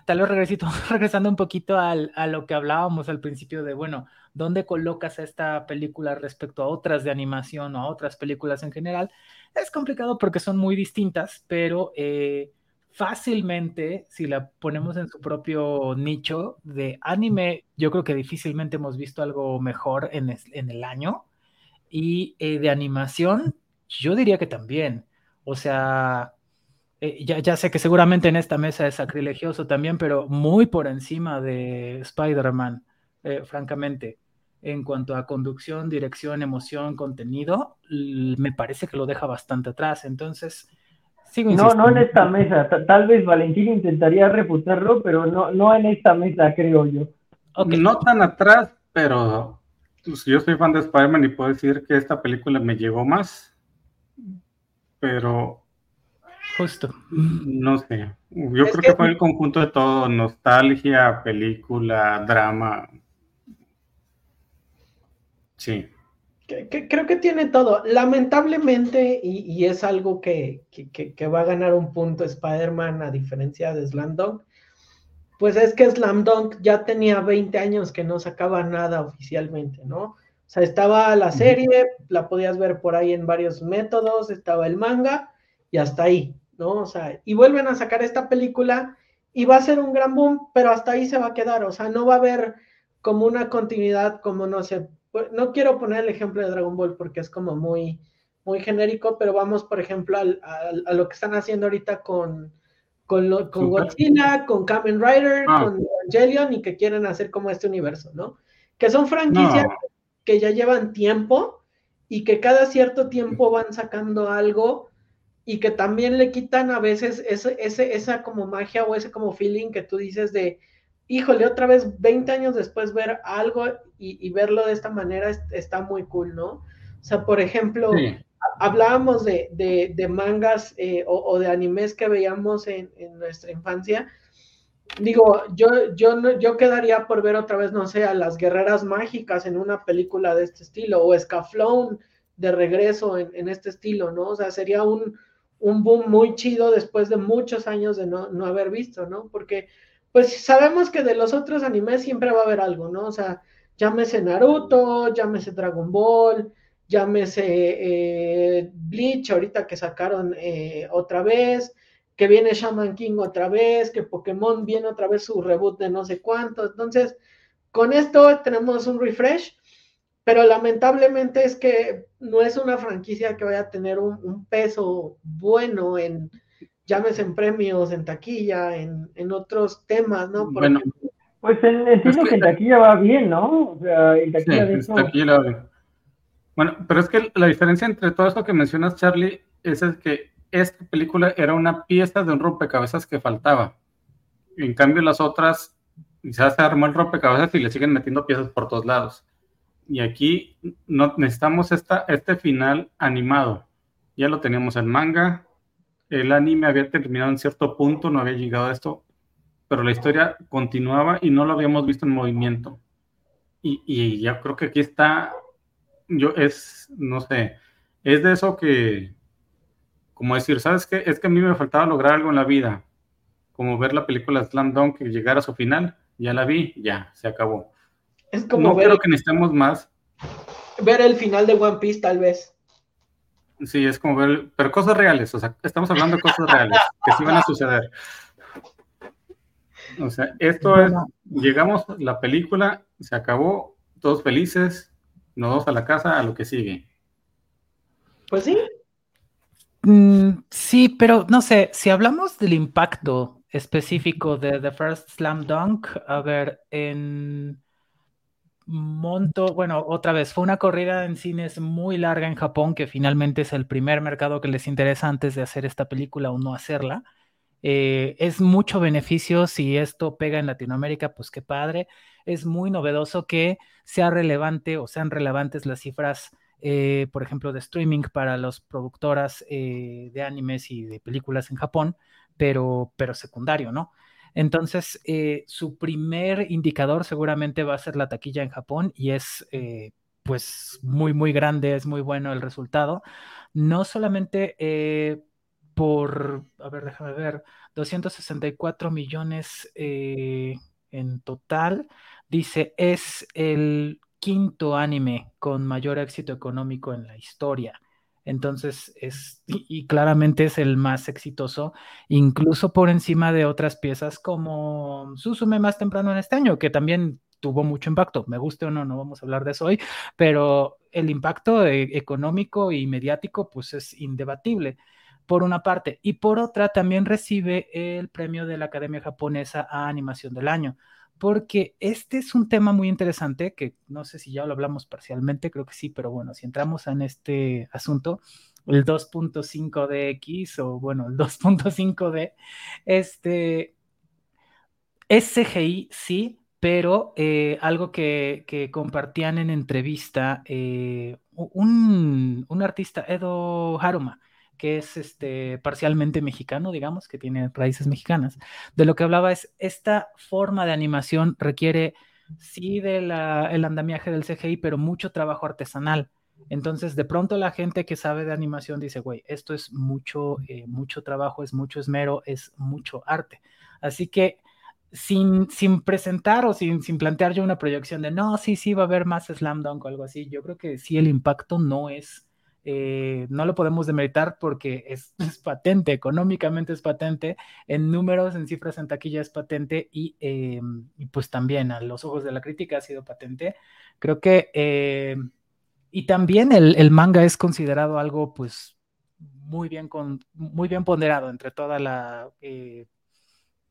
Tal vez regresando un poquito a lo que hablábamos al principio de, bueno, dónde colocas esta película respecto a otras de animación o a otras películas en general, es complicado porque son muy distintas, pero eh, fácilmente, si la ponemos en su propio nicho de anime, yo creo que difícilmente hemos visto algo mejor en, el año. Y eh, de animación, yo diría que también. O sea, eh, ya, ya, sé que seguramente en esta mesa es sacrilegioso también, pero muy por encima de Spider-Man. Eh, francamente. En cuanto a conducción, dirección, emoción, contenido, me parece que lo deja bastante atrás. Entonces, sigo No, no en esta mesa. Tal vez Valentín intentaría refutarlo, pero no, no en esta mesa, creo yo. No tan atrás, pero pues, yo soy fan de Spider-Man y puedo decir que esta película me llegó más. Pero Justo. No sé. Yo creo que... fue el conjunto de todo, nostalgia, película, drama, Sí. creo que tiene todo. Lamentablemente, y, es algo que, va a ganar un punto Spider-Man a diferencia de Slam Dunk, pues es que Slam Dunk ya tenía 20 años que no sacaba nada oficialmente, ¿no? O sea, estaba la serie, la podías ver por ahí en varios métodos, estaba el manga y hasta ahí, ¿no? O sea, y vuelven a sacar esta película y va a ser un gran boom, pero hasta ahí se va a quedar, o sea, no va a haber como una continuidad, como no sé, no quiero poner el ejemplo de Dragon Ball porque es como muy, muy genérico, pero vamos, por ejemplo, a lo que están haciendo ahorita con, con, con Godzilla, con Kamen Rider, ah. con Evangelion y que quieren hacer como este universo, ¿no? Que son franquicias que ya llevan tiempo y que cada cierto tiempo van sacando algo y que también le quitan a veces ese, ese, esa como magia o ese como feeling que tú dices de, híjole, otra vez 20 años después ver algo y, verlo de esta manera está muy cool, ¿no? O sea, por ejemplo, hablábamos de, de, mangas eh, o, de animes que veíamos en, en nuestra infancia digo, yo, yo, yo quedaría por ver otra vez, no sé, a las guerreras mágicas en una película de este estilo, o Scaflón de regreso en, este estilo, ¿no? O sea, sería un, un, boom muy chido después de muchos años de no, no, haber visto, ¿no? Porque, pues sabemos que de los otros animes siempre va a haber algo, ¿no? O sea, llámese Naruto, llámese Dragon Ball, llámese eh, Bleach, ahorita que sacaron eh, otra vez, que viene Shaman King otra vez, que Pokémon viene otra vez su reboot de no sé cuánto. Entonces, con esto tenemos un refresh, pero lamentablemente es que no es una franquicia que vaya a tener un, peso bueno en, llámese en premios, en taquilla, en, otros temas, ¿no? bueno, pues entiendo que en taquilla va bien, ¿no? O sea, en taquilla de eso... Bueno, pero es que la diferencia entre todo esto que mencionas, Charlie, es el que esta película era una pieza de un rompecabezas que faltaba. En cambio, las otras, quizás se armó el rompecabezas y le siguen metiendo piezas por todos lados. Y aquí no, necesitamos esta, este final animado. Ya lo teníamos en manga. El anime había terminado en cierto punto, no había llegado a esto, pero la historia continuaba y no lo habíamos visto en movimiento. Y, y ya creo que aquí está, yo es, no sé, es de eso que, como decir, ¿sabes qué? Es que a mí me faltaba lograr algo en la vida, como ver la película Slam Dunk que llegara a su final, ya la vi, ya, se acabó. Es como no creo que necesitemos más. Ver el final de One Piece, tal vez. Sí, es como ver, pero cosas reales, o sea, estamos hablando de cosas reales que sí van a suceder. O sea, esto es, llegamos, la película se acabó, todos felices, nos vamos a la casa, a lo que sigue. Pues sí, Mm, sí, pero no sé, si hablamos del impacto específico de The First Slam Dunk, a ver, en monto, bueno, otra vez, fue una corrida en cines muy larga en Japón, que finalmente es el primer mercado que les interesa antes de hacer esta película o no hacerla. Eh, es mucho beneficio si esto pega en Latinoamérica, pues qué padre. Es muy novedoso que sea relevante o sean relevantes las cifras eh, por ejemplo, de streaming para las productoras eh, de animes y de películas en Japón, pero, pero secundario, ¿no? Entonces, eh, su primer indicador seguramente va a ser la taquilla en Japón y es pues muy, muy grande, es muy bueno el resultado. No solamente por, a ver, déjame ver, 264 millones en total, dice, es el quinto anime con mayor éxito económico en la historia. Entonces, es, y, claramente es el más exitoso, incluso por encima de otras piezas como Susume más temprano en este año, que también tuvo mucho impacto. Me guste o no, no vamos a hablar de eso hoy, pero el impacto e, económico y mediático, pues es indebatible por una parte. Y por otra, también recibe el premio de la Academia Japonesa a Animación del Año porque este es un tema muy interesante que no sé si ya lo hablamos parcialmente, creo que sí, pero bueno, si entramos en este asunto, el 2.5DX o bueno, el 2.5D, este es CGI, sí, pero eh, algo que, compartían en entrevista eh, un, un artista, Edo Haruma, que es este, parcialmente mexicano, digamos, que tiene raíces mexicanas. De lo que hablaba es, esta forma de animación requiere, sí, del el andamiaje del CGI, pero mucho trabajo artesanal. Entonces, de pronto la gente que sabe de animación dice, güey, esto es mucho, eh, mucho trabajo, es mucho esmero, es mucho arte. Así que sin, sin presentar o sin, sin plantear yo una proyección de no, sí, sí, va a haber más slam dunk o algo así, yo creo que sí el impacto no es, eh, no lo podemos demeritar porque es, patente, económicamente es patente, en números, en cifras en taquilla es patente y, eh, pues también a los ojos de la crítica ha sido patente. Creo que, eh, y también el, manga es considerado algo pues muy bien, con, muy bien ponderado entre toda la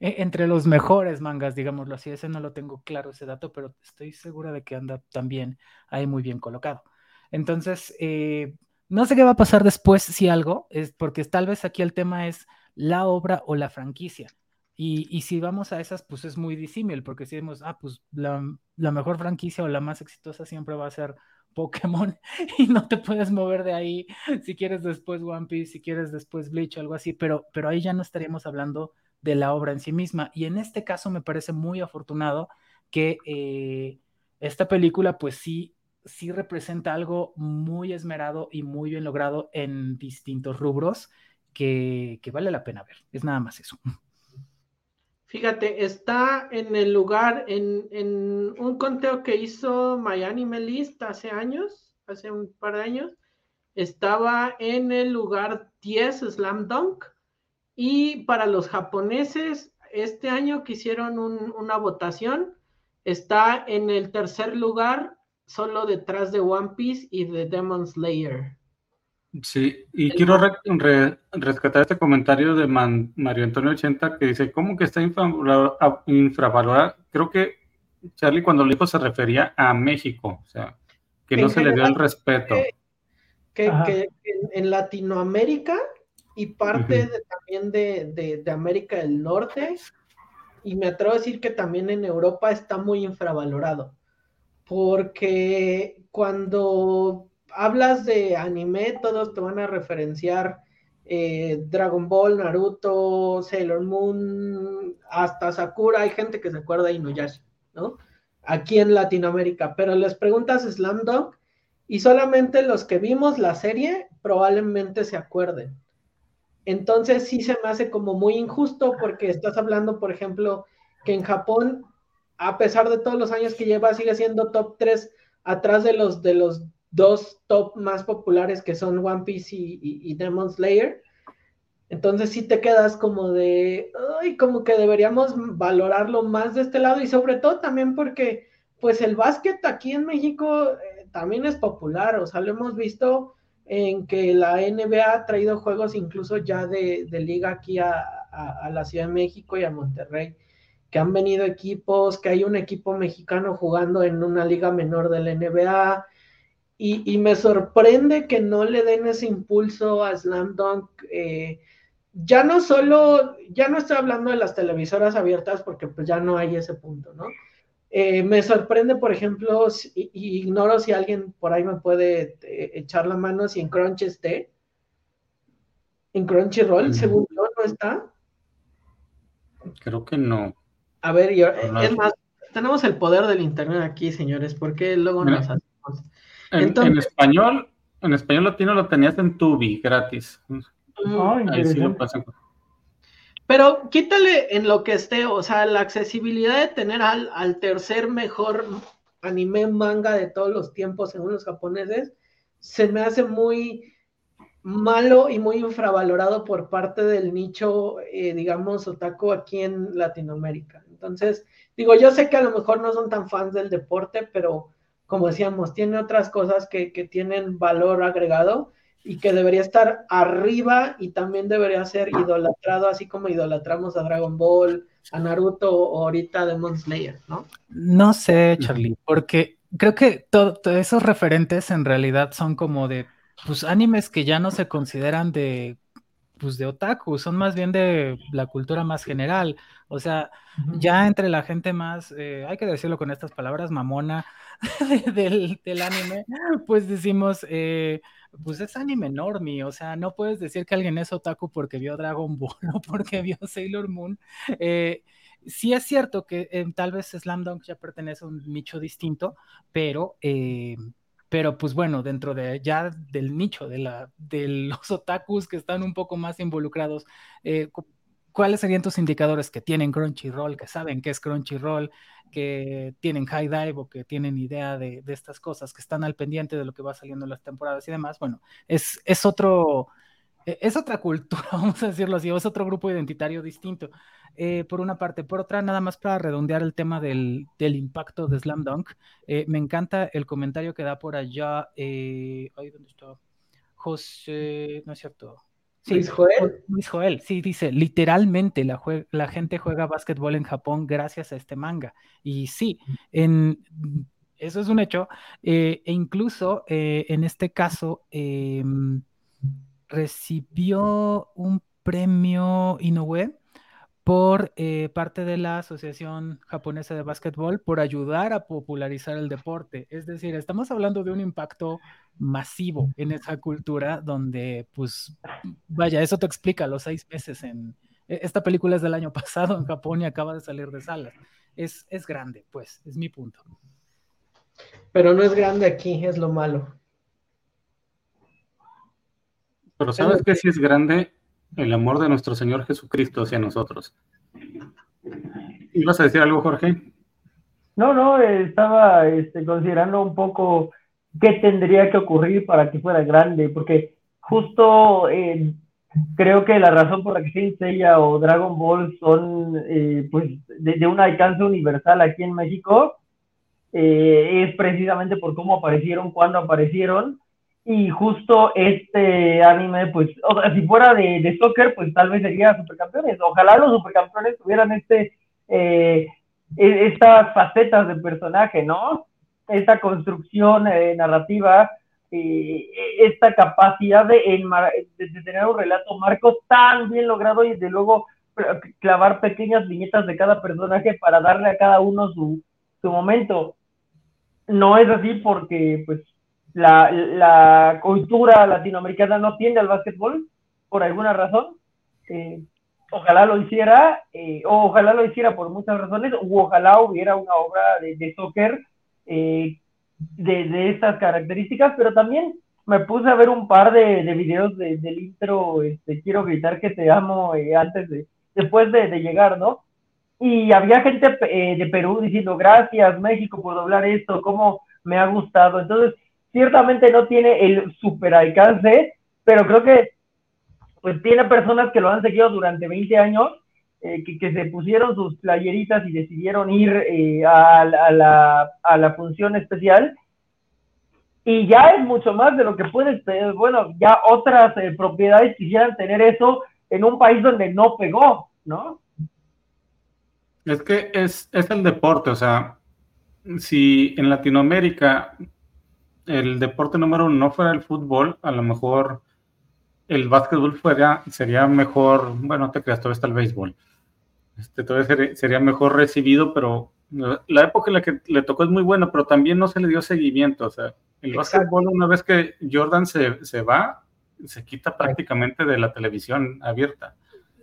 e-, entre los mejores mangas, digámoslo así. Ese no lo tengo claro ese dato, pero estoy segura de que anda también ahí muy bien colocado. Entonces, no sé qué va a pasar después si algo, es porque tal vez aquí el tema es la obra o la franquicia. Y, si vamos a esas, pues es muy disímil, porque si decimos, ah, pues la, mejor franquicia o la más exitosa siempre va a ser Pokémon y no te puedes mover de ahí si quieres después One Piece, si quieres después Bleach algo así, pero, pero ahí ya no estaríamos hablando de la obra en sí misma. Y en este caso me parece muy afortunado que eh, esta película pues sí, sí representa algo muy esmerado y muy bien logrado en distintos rubros que, vale la pena ver. Es nada más eso. Fíjate, está en el lugar, en, en un conteo que hizo Miami Melist hace años, hace un par de años, estaba en el lugar 10 Slam Dunk y para los japoneses, este año que hicieron una votación, está en el tercer lugar, solo detrás de One Piece y de Demon Slayer. Sí, y quiero rescatar este comentario de Mario Antonio 80 que dice, ¿cómo que está infravalorada? Creo que Charlie cuando lo dijo se refería a México, o sea, que no se le dio el respeto. Que, en Latinoamérica y parte también de, América del Norte. Y me atrevo a decir que también en Europa está muy infravalorado. Porque cuando hablas de anime, todos te van a referenciar eh, Dragon Ball, Naruto, Sailor Moon, hasta Sakura. Hay gente que se acuerda de Inuyasha, ¿no? Aquí en Latinoamérica. Pero les preguntas Slam Dunk y solamente los que vimos la serie probablemente se acuerden. Entonces sí se me hace como muy injusto porque estás hablando, por ejemplo, que en Japón, a pesar de todos los años que lleva, sigue siendo top 3 atrás de los, de los dos top más populares que son One Piece y, Demon Slayer. Entonces sí te quedas como de, ay, como que deberíamos valorarlo más de este lado y sobre todo también porque pues el básquet aquí en México eh, también es popular, o sea, lo hemos visto en que la NBA ha traído juegos incluso ya de, liga aquí a, la Ciudad de México y a Monterrey, que han venido equipos, que hay un equipo mexicano jugando en una liga menor de la NBA, y, me sorprende que no le den ese impulso a Slam Dunk. Eh, ya no solo, ya no estoy hablando de las televisoras abiertas porque pues ya no hay ese punto, ¿no? Eh, me sorprende, por ejemplo, y, ignoro si alguien por ahí me puede eh, echar la mano si en Crunch esté. En Crunchyroll, según yo, ¿no está? Creo que no. A ver, es más, tenemos el poder del internet aquí, señores, porque luego nos hacemos. En, español, en español latino lo tenías en Tubi, gratis. Ahí sí lo pasan. Pero quítale en lo que esté, o sea, la accesibilidad de tener al, tercer mejor anime manga de todos los tiempos según los japoneses, se me hace muy malo y muy infravalorado por parte del nicho, eh, digamos, otaku aquí en Latinoamérica. Entonces, digo, yo sé que a lo mejor no son tan fans del deporte, pero como decíamos, tiene otras cosas que, que tienen valor agregado y que debería estar arriba y también debería ser idolatrado, así como idolatramos a Dragon Ball, a Naruto o ahorita Demon Slayer, ¿no? No sé, Charlie, porque creo que todos esos referentes en realidad son como de pues animes que ya no se consideran de pues de otaku, son más bien de la cultura más general. O sea, ya entre la gente más, eh, hay que decirlo con estas palabras, mamona del, del anime, pues decimos, eh, pues es anime normie, o sea, no puedes decir que alguien es otaku porque vio Dragon Ball o porque vio Sailor Moon. Eh, sí es cierto que eh, tal vez Slam Dunk ya pertenece a un nicho distinto, pero, eh, pero pues bueno, dentro de ya del nicho de, la, de los otakus que están un poco más involucrados, ¿cuáles serían tus indicadores que tienen Crunchyroll, que saben qué es Crunchyroll, que tienen High Dive o que tienen idea de, estas cosas, que están al pendiente de lo que va saliendo en las temporadas y demás? Bueno, es, es otro es otra cultura, vamos a decirlo así, o es otro grupo identitario distinto. Eh, por una parte. Por otra, nada más para redondear el tema del, impacto de Slam Dunk, eh, me encanta el comentario que da por allá. Eh, ¿dónde está? José, no es cierto. Sí, Luis Joel. Luis Joel, sí, dice, literalmente la, la gente juega básquetbol en Japón gracias a este manga. Y sí, en, eso es un hecho. e incluso en este caso, em, recibió un premio Inoue por eh, parte de la Asociación Japonesa de Básquetbol por ayudar a popularizar el deporte. Es decir, estamos hablando de un impacto masivo en esa cultura donde, pues, vaya, eso te explica los seis meses en... E, esta película es del año pasado en Japón y acaba de salir de salas. Es, es grande, pues, es mi punto. Pero no es grande aquí, es lo malo. Pero ¿sabes qué sí es grande? El amor de nuestro Señor Jesucristo hacia nosotros. ¿Ibas a decir algo, Jorge? No, no, estaba este, considerando un poco qué tendría que ocurrir para que fuera grande, porque justo eh, creo que la razón por la que Saint Seiya o Dragon Ball son eh, pues de, un alcance universal aquí en México eh, es precisamente por cómo aparecieron, cuándo aparecieron y justo este anime, pues, o sea, si fuera de, de soccer, pues tal vez sería supercampeones. Ojalá los supercampeones tuvieran este, eh, e, estas facetas de personaje, ¿no? Esta construcción eh, narrativa, eh, esta capacidad de, de, tener un relato marco tan bien logrado y de luego clavar pequeñas viñetas de cada personaje para darle a cada uno su, su momento. No es así porque, pues, la, la cultura latinoamericana no tiende al básquetbol por alguna razón. Eh, ojalá lo hiciera, eh, o ojalá lo hiciera por muchas razones, o ojalá hubiera una obra de, de soccer eh, de, de, estas características, pero también me puse a ver un par de, de videos del intro, este, quiero gritar que te amo antes de, después de, llegar, ¿no? Y había gente de Perú diciendo, gracias México por doblar esto, cómo me ha gustado. Entonces, ciertamente no tiene el super alcance, pero creo que pues tiene personas que lo han seguido durante 20 años, eh, que, se pusieron sus playeritas y decidieron ir eh, a, la, a, la, función especial. Y ya es mucho más de lo que puedes, bueno, ya otras eh, propiedades quisieran tener eso en un país donde no pegó, ¿no? Es que es, es el deporte, o sea, si en Latinoamérica el deporte número uno no fuera el fútbol, a lo mejor el básquetbol fuera, sería mejor, bueno, te creas, todavía está el béisbol. Este, todavía sería, mejor recibido, pero la época en la que le tocó es muy buena, pero también no se le dio seguimiento. O sea, el básquetbol, una vez que Jordan se, se va, se quita prácticamente de la televisión abierta.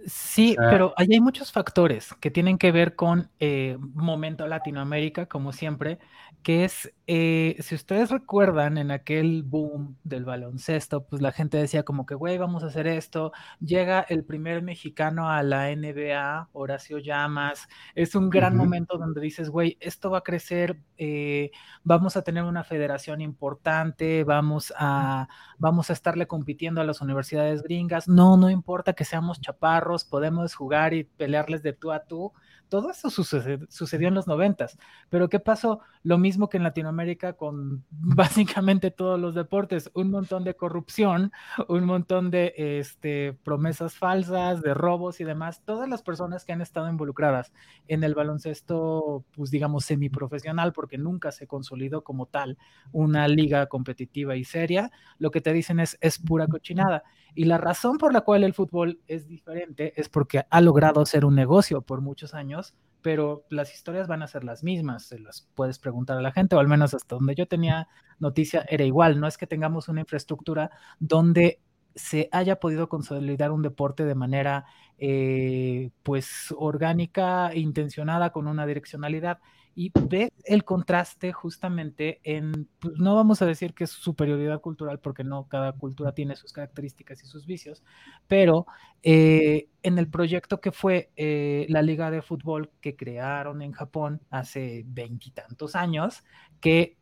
Sí, pero ahí hay muchos factores que tienen que ver con eh, momento Latinoamérica, como siempre, que es, eh, si ustedes recuerdan, en aquel boom del baloncesto, pues la gente decía como que, güey, vamos a hacer esto, llega el primer mexicano a la NBA, Horacio Llamas, es un gran momento donde dices, güey, esto va a crecer, eh, vamos a tener una federación importante, vamos a, vamos a estarle compitiendo a las universidades gringas, no, no importa que seamos chaparros, podemos jugar y pelearles de tú a tú, todo eso sucedió, en los noventas. Pero ¿qué pasó? Lo mismo que en Latinoamérica con básicamente todos los deportes, un montón de corrupción, un montón de este, promesas falsas, de robos y demás. Todas las personas que han estado involucradas en el baloncesto, pues digamos, semiprofesional, porque nunca se consolidó como tal una liga competitiva y seria, lo que te dicen es, es pura cochinada. Y la razón por la cual el fútbol es diferente es porque ha logrado ser un negocio por muchos años, pero las historias van a ser las mismas, se las puedes preguntar a la gente, o al menos hasta donde yo tenía noticia era igual, no es que tengamos una infraestructura donde se haya podido consolidar un deporte de manera eh, pues orgánica, intencionada, con una direccionalidad y ve el contraste justamente en, pues no vamos a decir que es superioridad cultural porque no, cada cultura tiene sus características y sus vicios, pero eh, en el proyecto que fue eh, la liga de fútbol que crearon en Japón hace veintitantos años, que,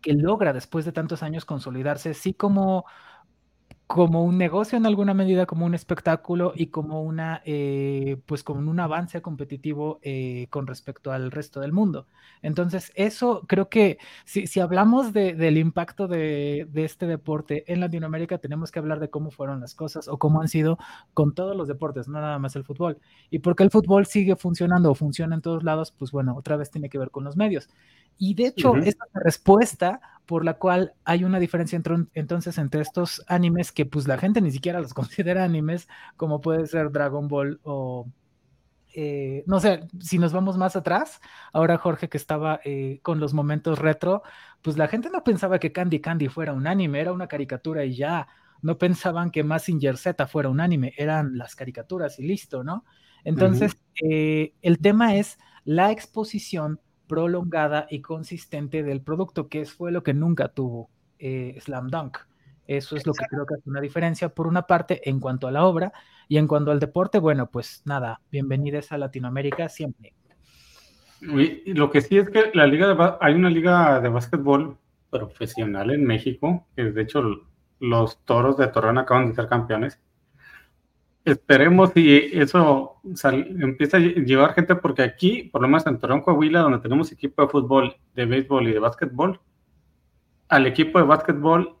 que logra después de tantos años consolidarse, sí como como un negocio en alguna medida, como un espectáculo y como una, eh, pues como un avance competitivo eh, con respecto al resto del mundo. Entonces, eso creo que si, si hablamos de, del impacto de, este deporte en Latinoamérica, tenemos que hablar de cómo fueron las cosas o cómo han sido con todos los deportes, no nada más el fútbol. Y porque el fútbol sigue funcionando o funciona en todos lados, pues bueno, otra vez tiene que ver con los medios. Y de hecho, uh -huh. esta respuesta por la cual hay una diferencia entre, entonces entre estos animes que pues la gente ni siquiera los considera animes, como puede ser Dragon Ball o... Eh, no sé, si nos vamos más atrás, ahora Jorge que estaba eh, con los momentos retro, pues la gente no pensaba que Candy Candy fuera un anime, era una caricatura y ya, no pensaban que Massinger Z fuera un anime, eran las caricaturas y listo, ¿no? Entonces, uh -huh. eh, el tema es la exposición prolongada y consistente del producto, que fue lo que nunca tuvo eh, Slam Dunk. Eso es lo que creo que hace una diferencia, por una parte, en cuanto a la obra, y en cuanto al deporte, bueno, pues nada, bienvenidos a Latinoamérica siempre. Lo que sí es que la liga de hay una liga de básquetbol profesional en México, que de hecho los toros de Torreón acaban de ser campeones. Esperemos si eso empieza a llevar gente, porque aquí, por lo menos en Torreón, Coahuila, donde tenemos equipo de fútbol, de béisbol y de básquetbol, al equipo de básquetbol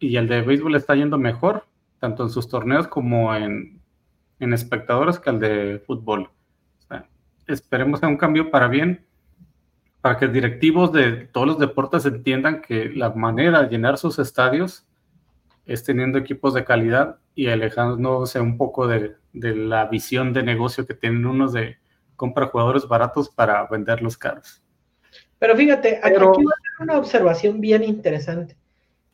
y el de béisbol está yendo mejor, tanto en sus torneos como en, en espectadores, que al de fútbol. O sea, esperemos a un cambio para bien, para que directivos de todos los deportes entiendan que la manera de llenar sus estadios es teniendo equipos de calidad y alejándose un poco de, de, la visión de negocio que tienen unos de compra jugadores baratos para venderlos caros. Pero fíjate, Pero, aquí va a una observación bien interesante.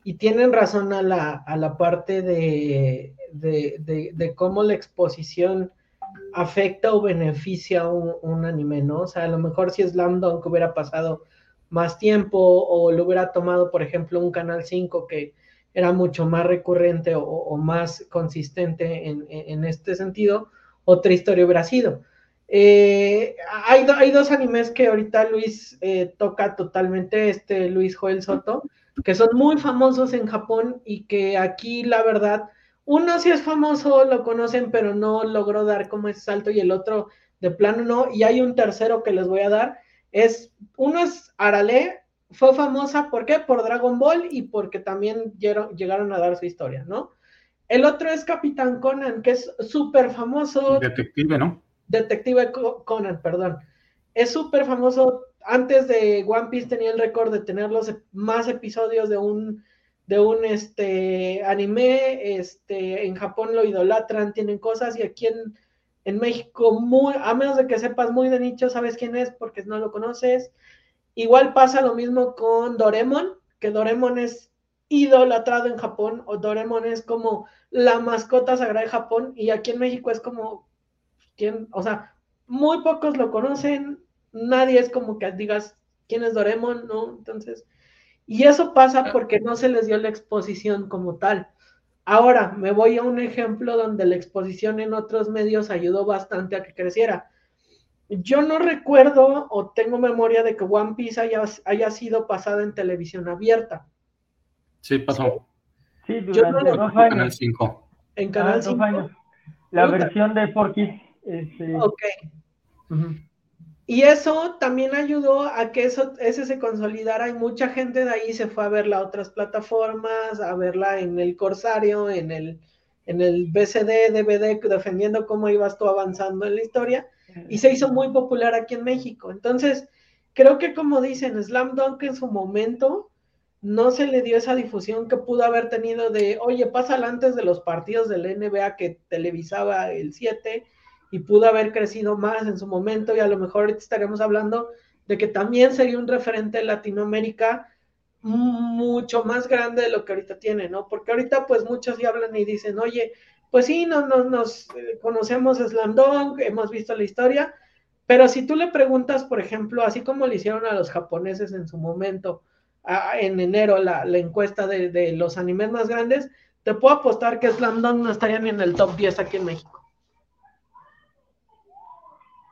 Y tienen razón a la, a la parte de, de, de, de, cómo la exposición afecta o beneficia un, un, anime, ¿no? O sea, a lo mejor si Slam Dunk hubiera pasado más tiempo o lo hubiera tomado, por ejemplo, un Canal 5 que era mucho más recurrente o, más consistente en, en, este sentido, otra historia hubiera sido. Eh, hay, hay, dos animes que ahorita Luis eh, toca totalmente, este Luis Joel Soto, que son muy famosos en Japón y que aquí la verdad, uno sí es famoso, lo conocen, pero no logró dar como ese salto y el otro de plano no, y hay un tercero que les voy a dar, es, uno es Arale, fue famosa, ¿por qué? Por Dragon Ball y porque también llegaron a dar su historia, ¿no? El otro es Capitán Conan, que es súper famoso. Detective, ¿no? Detective Conan, perdón. Es súper famoso. Antes de One Piece tenía el récord de tener los más episodios de un, de un este, anime. Este, en Japón lo idolatran, tienen cosas, y aquí en, en México, muy, a menos de que sepas muy de nicho, sabes quién es porque no lo conoces. Igual pasa lo mismo con Doremon, que Doremon es idolatrado en Japón, o Doremon es como la mascota sagrada de Japón, y aquí en México es como, ¿quién? O sea, muy pocos lo conocen, nadie es como que digas quién es Doremon, ¿no? Entonces, y eso pasa porque no se les dio la exposición como tal. Ahora, me voy a un ejemplo donde la exposición en otros medios ayudó bastante a que creciera yo no recuerdo o tengo memoria de que One Piece haya, haya sido pasada en televisión abierta. Sí, pasó. Sí, durante no dos años. Canal 5. En Canal ah, 5. Años. La versión de Porky. Este... Ok. Uh -huh. Y eso también ayudó a que eso, ese se consolidara y mucha gente de ahí se fue a verla a otras plataformas, a verla en el Corsario, en el, en el BCD, DVD, defendiendo cómo ibas tú avanzando en la historia y se hizo muy popular aquí en México. Entonces, creo que como dicen, Slam Dunk en su momento no se le dio esa difusión que pudo haber tenido de, oye, pásala antes de los partidos del NBA que televisaba el 7 y pudo haber crecido más en su momento y a lo mejor estaremos hablando de que también sería un referente en Latinoamérica mucho más grande de lo que ahorita tiene, ¿no? Porque ahorita pues muchos ya hablan y dicen, oye, pues sí, no, no, nos eh, conocemos Slam Dunk, hemos visto la historia, pero si tú le preguntas, por ejemplo, así como le hicieron a los japoneses en su momento, a, en enero, la, la encuesta de, de, los animes más grandes, te puedo apostar que Slam Dunk no estaría ni en el top 10 aquí en México.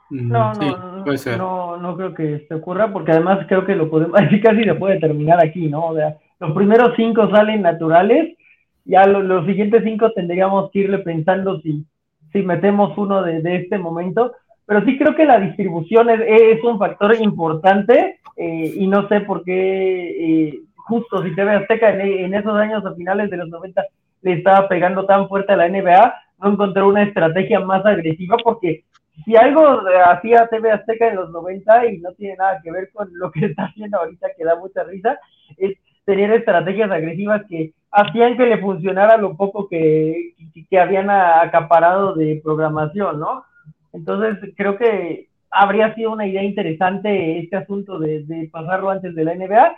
Mm, No, sí, no, puede ser. no, no creo que se ocurra, porque además creo que lo podemos, así casi se puede terminar aquí, ¿no? O sea, los primeros cinco salen naturales, ya lo- los siguientes cinco tendríamos que irle pensando si, si metemos uno de, de este momento, pero sí creo que la distribución es, es un factor importante eh, y no sé por qué eh, justo si TV Azteca en, en esos años a finales de los 90 le estaba pegando tan fuerte a la NBA, no encontró una estrategia más agresiva porque si algo hacía TV Azteca en los 90 y no tiene nada que ver con lo que está haciendo ahorita que da mucha risa, es tener estrategias agresivas que hacían que le funcionara lo poco que, habían acaparado de programación, ¿no? Entonces creo que habría sido una idea interesante este asunto de, pasarlo antes de la NBA.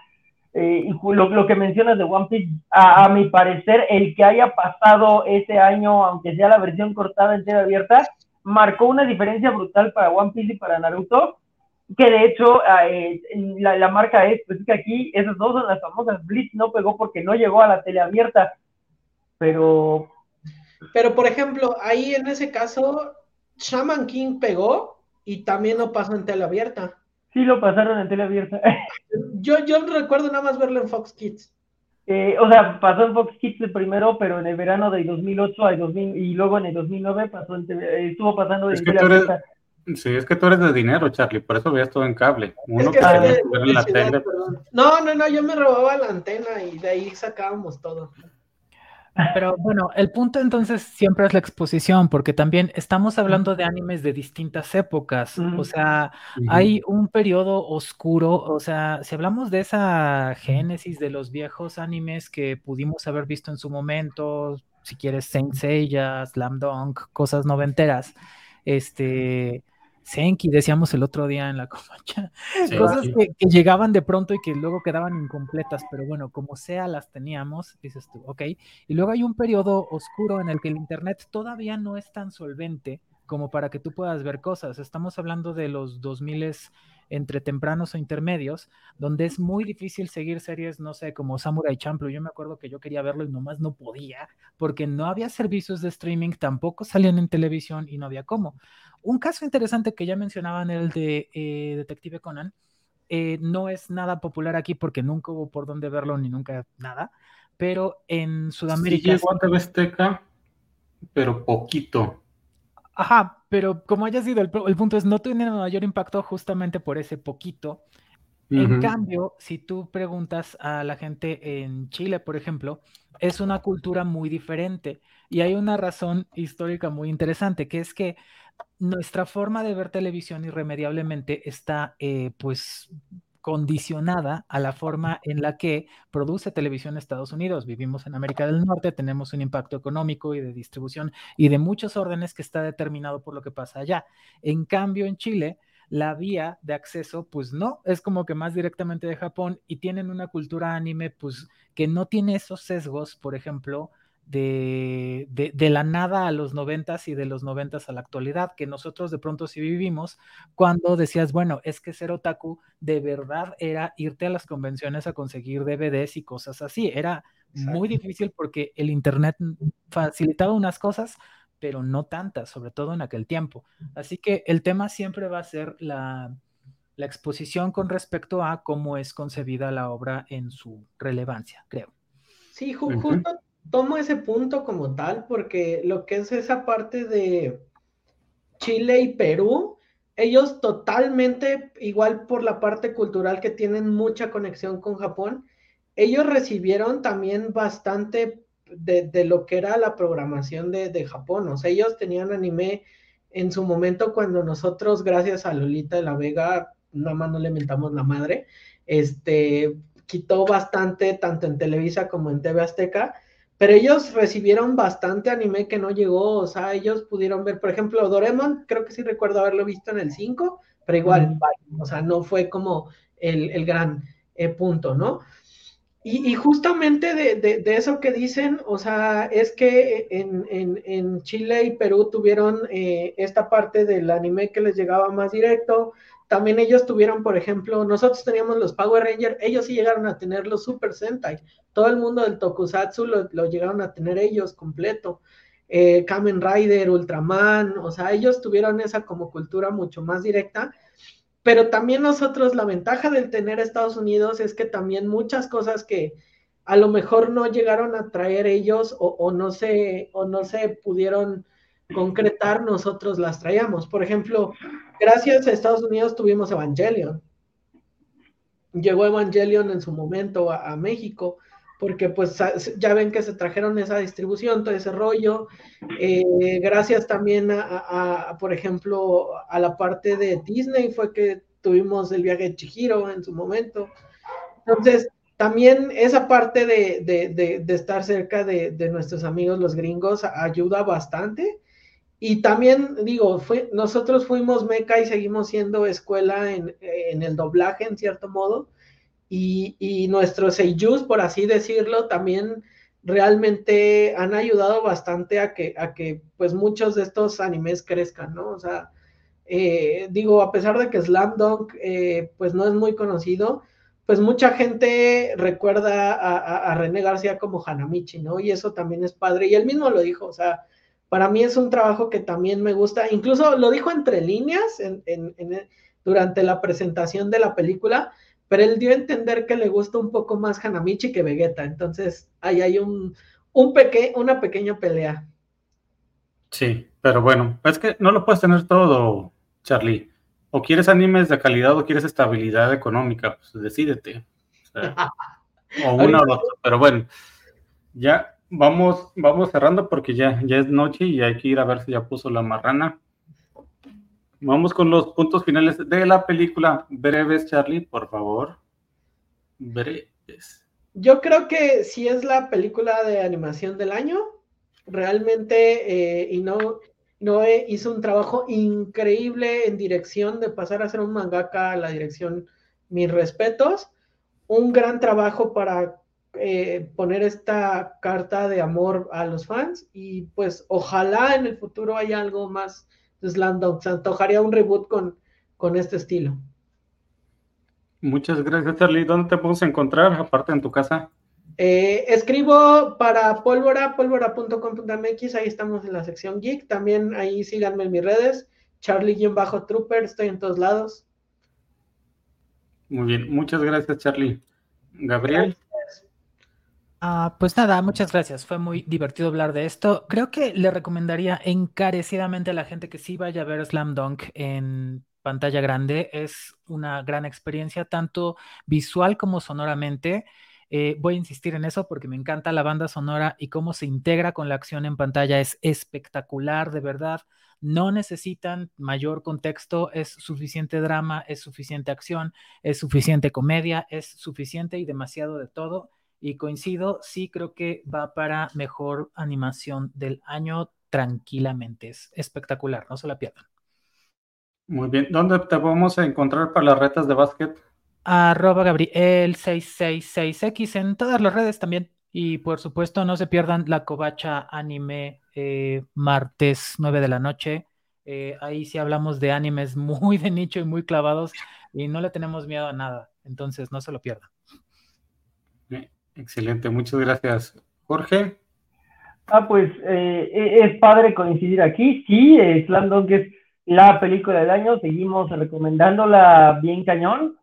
Eh, y lo, que mencionas de One Piece, a, mi parecer, el que haya pasado ese año, aunque sea la versión cortada en TV abierta, marcó una diferencia brutal para One Piece y para Naruto, que de hecho eh, la, la marca es, pues es que aquí esas dos son las famosas, Blitz no pegó porque no llegó a la tele abierta, pero Pero, por ejemplo, ahí en ese caso, Shaman King pegó y también no pasó en tele abierta. sí lo pasaron en tele abierta. Yo, yo recuerdo nada más verlo en Fox Kids. Eh, o sea, pasó en Fox Kids el primero, pero en el verano del 2008 al 2000, y luego en el 2009 pasó en TV, estuvo pasando Es en que tele tú eres- abierta. Sí, es que tú eres de dinero, Charlie, por eso veías todo en cable. Uno Es que que de- en la ciudad, tele. No, no, no, yo me robaba la antena y de ahí sacábamos todo. Pero bueno, el punto entonces siempre es la exposición, porque también estamos hablando de animes de distintas épocas. O sea, hay un periodo oscuro, o sea, si hablamos de esa génesis de los viejos animes que pudimos haber visto en su momento, si quieres Saint Seiya, Slam Dunk, cosas noventeras, este, Senki, decíamos el otro día en la comacha, Sí, cosas sí. que, que llegaban de pronto y que luego quedaban incompletas, pero bueno, como sea las teníamos, dices tú, ok. Y luego hay un periodo oscuro en el que el Internet todavía no es tan solvente como para que tú puedas ver cosas. Estamos hablando de los 2000 entre tempranos o intermedios, donde es muy difícil seguir series, no sé, como Samurai Champloo. Yo me acuerdo que yo quería verlo y nomás no podía, porque no había servicios de streaming, tampoco salían en televisión y no había cómo. Un caso interesante que ya mencionaban, el de eh, Detective Conan, eh, no es nada popular aquí porque nunca hubo por dónde verlo ni nunca nada, pero en Sí Sudamérica... llegó a TV Azteca, pero poquito. Ajá, pero como haya sido, el, pu- el punto es, no tiene mayor impacto justamente por ese poquito. En cambio, si tú preguntas a la gente en Chile, por ejemplo, es una cultura muy diferente y hay una razón histórica muy interesante, que es que nuestra forma de ver televisión irremediablemente está eh, pues condicionada a la forma en la que produce televisión Estados Unidos. Vivimos en América del Norte, tenemos un impacto económico y de distribución y de muchos órdenes que está determinado por lo que pasa allá. En cambio, en Chile, la vía de acceso, pues no, es como que más directamente de Japón y tienen una cultura anime, pues que no tiene esos sesgos, por ejemplo, de, de, de, la nada a los noventas y de los noventas a la actualidad, que nosotros de pronto sí vivimos cuando decías, bueno, es que ser otaku de verdad era irte a las convenciones a conseguir DVDs y cosas así. Era Exacto. muy difícil porque el Internet facilitaba unas cosas, pero no tantas, sobre todo en aquel tiempo. Así que el tema siempre va a ser la, la exposición con respecto a cómo es concebida la obra en su relevancia, creo. Sí, ju uh -huh. justo tomo ese punto como tal, porque lo que es esa parte de Chile y Perú, ellos totalmente, igual por la parte cultural que tienen mucha conexión con Japón, ellos recibieron también bastante de, de lo que era la programación de, de, Japón, o sea, ellos tenían anime en su momento cuando nosotros, gracias a Lolita de la Vega, nada más no le mentamos la madre, este, quitó bastante, tanto en Televisa como en TV Azteca, pero ellos recibieron bastante anime que no llegó, o sea, ellos pudieron ver, por ejemplo, Doraemon, creo que sí recuerdo haberlo visto en el 5, pero igual, mm. o sea, no fue como el, el gran eh, punto, ¿no? Y, y justamente de, de, de, eso que dicen, o sea, es que en, en, en Chile y Perú tuvieron eh, esta parte del anime que les llegaba más directo, también ellos tuvieron, por ejemplo, nosotros teníamos los Power Rangers, ellos sí llegaron a tener los Super Sentai, todo el mundo del Tokusatsu lo, lo llegaron a tener ellos completo. eh, Kamen Rider, Ultraman, o sea, ellos tuvieron esa como cultura mucho más directa, pero también nosotros, la ventaja del tener Estados Unidos es que también muchas cosas que a lo mejor no llegaron a traer ellos o, no, se, o no se pudieron concretar, nosotros las traíamos. Por ejemplo, gracias a Estados Unidos tuvimos Evangelion. Llegó Evangelion en su momento a México porque pues ya ven que se trajeron esa distribución, todo ese rollo. Eh, gracias también a, por ejemplo, a la parte de Disney fue que tuvimos el viaje de Chihiro en su momento. Entonces, también esa parte de, estar cerca de, nuestros amigos los gringos ayuda bastante. Y también digo, nosotros fuimos meca y seguimos siendo escuela en, en el doblaje en cierto modo y, nuestros seiyus, por así decirlo, también realmente han ayudado bastante a que, a que pues muchos de estos animes crezcan, ¿no? O sea, eh, digo, a pesar de que Slam Dunk eh, pues no es muy conocido, pues mucha gente recuerda a, a, René García como Hanamichi, ¿no? Y eso también es padre. Y él mismo lo dijo, o sea, para mí es un trabajo que también me gusta, incluso lo dijo entre líneas en, en, durante la presentación de la película, pero él dio a entender que le gusta un poco más Hanamichi que Vegeta, entonces ahí hay un, un peque una pequeña pelea. Sí, pero bueno, es que no lo puedes tener todo, Charlie. O quieres animes de calidad o quieres estabilidad económica, pues decídete. O, una o otra, pero bueno, ya vamos, vamos cerrando porque ya, ya es noche y hay que ir a ver si ya puso la marrana. Vamos con los puntos finales de la película. Breves, Charlie, por favor. Breves. Yo creo que si es la película de animación del año. Realmente, eh, y no, no hizo un trabajo increíble en dirección de pasar a ser un mangaka a la dirección. Mis respetos. Un gran trabajo para eh, poner esta carta de amor a los fans y pues ojalá en el futuro haya algo más Slam Se antojaría un reboot con, con este estilo. Muchas gracias, Charlie. ¿Dónde te podemos encontrar, aparte en tu casa? Eh, escribo para pólvora, pólvora.com.mx, ahí estamos en la sección geek. También ahí síganme en mis redes, Charlie-Trooper, estoy en todos lados. Muy bien, muchas gracias, Charlie. Gabriel. Ah, pues nada, muchas gracias. Fue muy divertido hablar de esto. Creo que le recomendaría encarecidamente a la gente que sí vaya a ver Slam Dunk en pantalla grande. Es una gran experiencia, tanto visual como sonoramente. Eh, voy a insistir en eso porque me encanta la banda sonora y cómo se integra con la acción en pantalla. Es espectacular, de verdad. No necesitan mayor contexto, es suficiente drama, es suficiente acción, es suficiente comedia, es suficiente y demasiado de todo y coincido, sí creo que va para mejor animación del año tranquilamente. Es espectacular, no se la pierdan. Muy bien, ¿dónde te vamos a encontrar para las retas de básquet? Arroba Gabriel666X en todas las redes también. Y por supuesto, no se pierdan la covacha anime eh, martes 9 de la noche. Eh, ahí sí hablamos de animes muy de nicho y muy clavados y no le tenemos miedo a nada. Entonces, no se lo pierdan. Excelente, muchas gracias. Jorge. Ah, pues eh, e, es padre coincidir aquí. Sí, Slam Dunk es la película del año. Seguimos recomendándola bien cañón.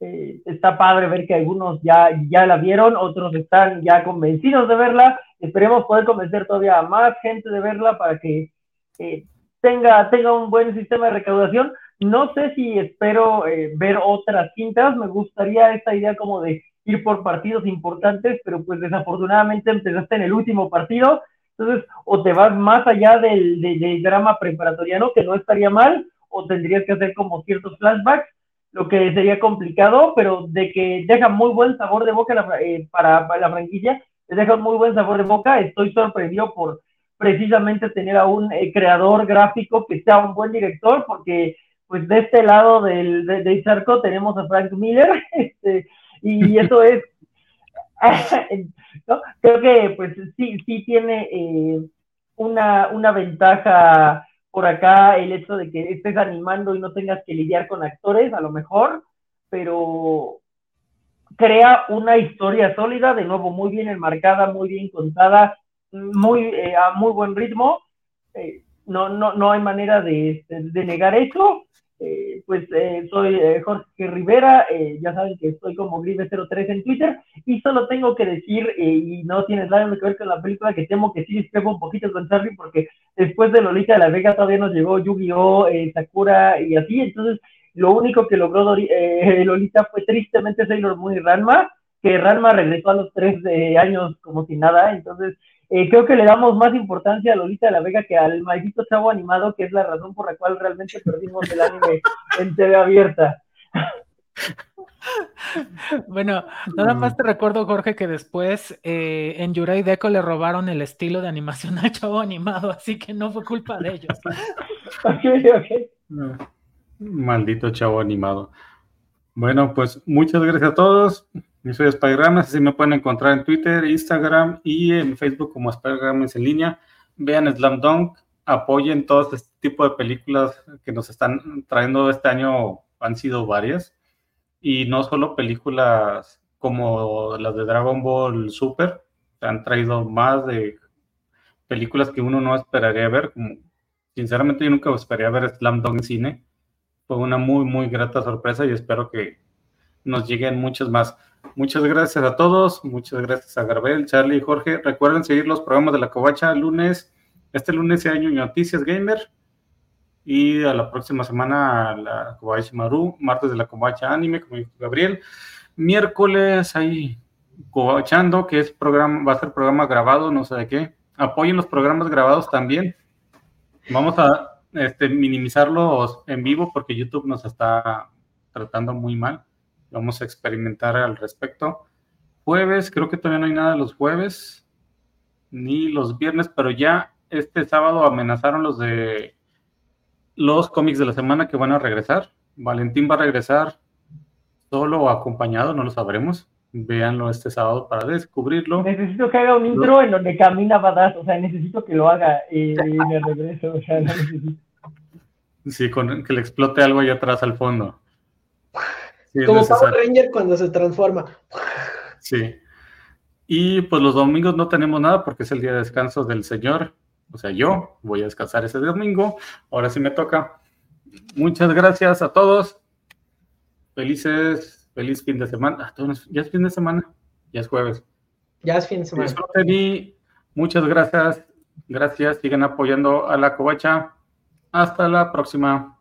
Eh, está padre ver que algunos ya, ya la vieron, otros están ya convencidos de verla. Esperemos poder convencer todavía a más gente de verla para que eh, tenga, tenga un buen sistema de recaudación. No sé si espero ver otras cintas. Me gustaría esta idea como de ir por partidos importantes, pero pues desafortunadamente empezaste en el último partido, entonces o te vas más allá del, drama preparatoriano, que no estaría mal, o tendrías que hacer como ciertos flashbacks, lo que sería complicado, pero de que deja muy buen sabor de boca eh, para, la franquicia, deja muy buen sabor de boca, estoy sorprendido por precisamente tener a un eh, creador gráfico que sea un buen director, porque pues de este lado del, del charco tenemos a Frank Miller, este, y eso es, creo que pues sí, sí tiene eh, una, una ventaja por acá el hecho de que estés animando y no tengas que lidiar con actores, a lo mejor, pero crea una historia sólida, de nuevo muy bien enmarcada, muy bien contada, muy, eh, a muy buen ritmo. Eh, no, no, no hay manera de, de negar eso. Eh, pues eh, soy eh, Jorge Rivera, ya saben que estoy como Gribe03 en Twitter y solo tengo que decir, y no tienes nada que ver con la película, que temo que sí discrepo un poquito con Charlie porque después de Lolita de la Vega todavía nos llegó Yu-Gi-Oh, Sakura y así, entonces lo único que logró Lolita fue tristemente Sailor Moon y Ranma, que Ranma regresó a los tres años como si nada, entonces eh, creo que le damos más importancia a Lolita de la Vega que al maldito chavo animado, que es la razón por la cual realmente perdimos el anime en TV abierta. Bueno, nada más te recuerdo, Jorge, que después eh, en Yurai Deco le robaron el estilo de animación al chavo animado, así que no fue culpa de ellos. Maldito chavo animado. Bueno, pues muchas gracias a todos. Yo soy Spider-Man, así me pueden encontrar en Twitter, Instagram y en Facebook como Spider-Man en línea. Vean Slam Dunk, apoyen todo este tipo de películas que nos están trayendo este año, han sido varias. Y no solo películas como las de Dragon Ball Super, han traído más de películas que uno no esperaría ver. Como, sinceramente, yo nunca esperaría ver Slam Dunk en cine. Fue una muy, muy grata sorpresa y espero que nos lleguen muchas más. Muchas gracias a todos, muchas gracias a Garbel, Charlie y Jorge. Recuerden seguir los programas de la Covacha lunes, este lunes hay Noticias Gamer y a la próxima semana la Covacha Maru, martes de la Covacha Anime, como dijo Gabriel. Miércoles hay Covachando, que es programa, va a ser programa grabado, no sé de qué. Apoyen los programas grabados también. Vamos a este, minimizarlos en vivo porque YouTube nos está tratando muy mal. Vamos a experimentar al respecto. Jueves, creo que todavía no hay nada los jueves, ni los viernes, pero ya este sábado amenazaron los de los cómics de la semana que van a regresar. Valentín va a regresar solo o acompañado, no lo sabremos. Véanlo este sábado para descubrirlo. Necesito que haga un intro en donde camina Badass, o sea, necesito que lo haga y, me regreso, o sea, Sí, con, que le explote algo allá atrás al fondo. Como Power Ranger cuando se transforma. Sí. Y pues los domingos no tenemos nada porque es el día de descanso del Señor. O sea, yo voy a descansar ese domingo. Ahora sí me toca. Muchas gracias a todos. Felices, feliz fin de semana. Ah, ya es fin de semana. Ya es jueves. Ya es fin de semana. muchas gracias. Gracias. Sigan apoyando a la covacha. Hasta la próxima.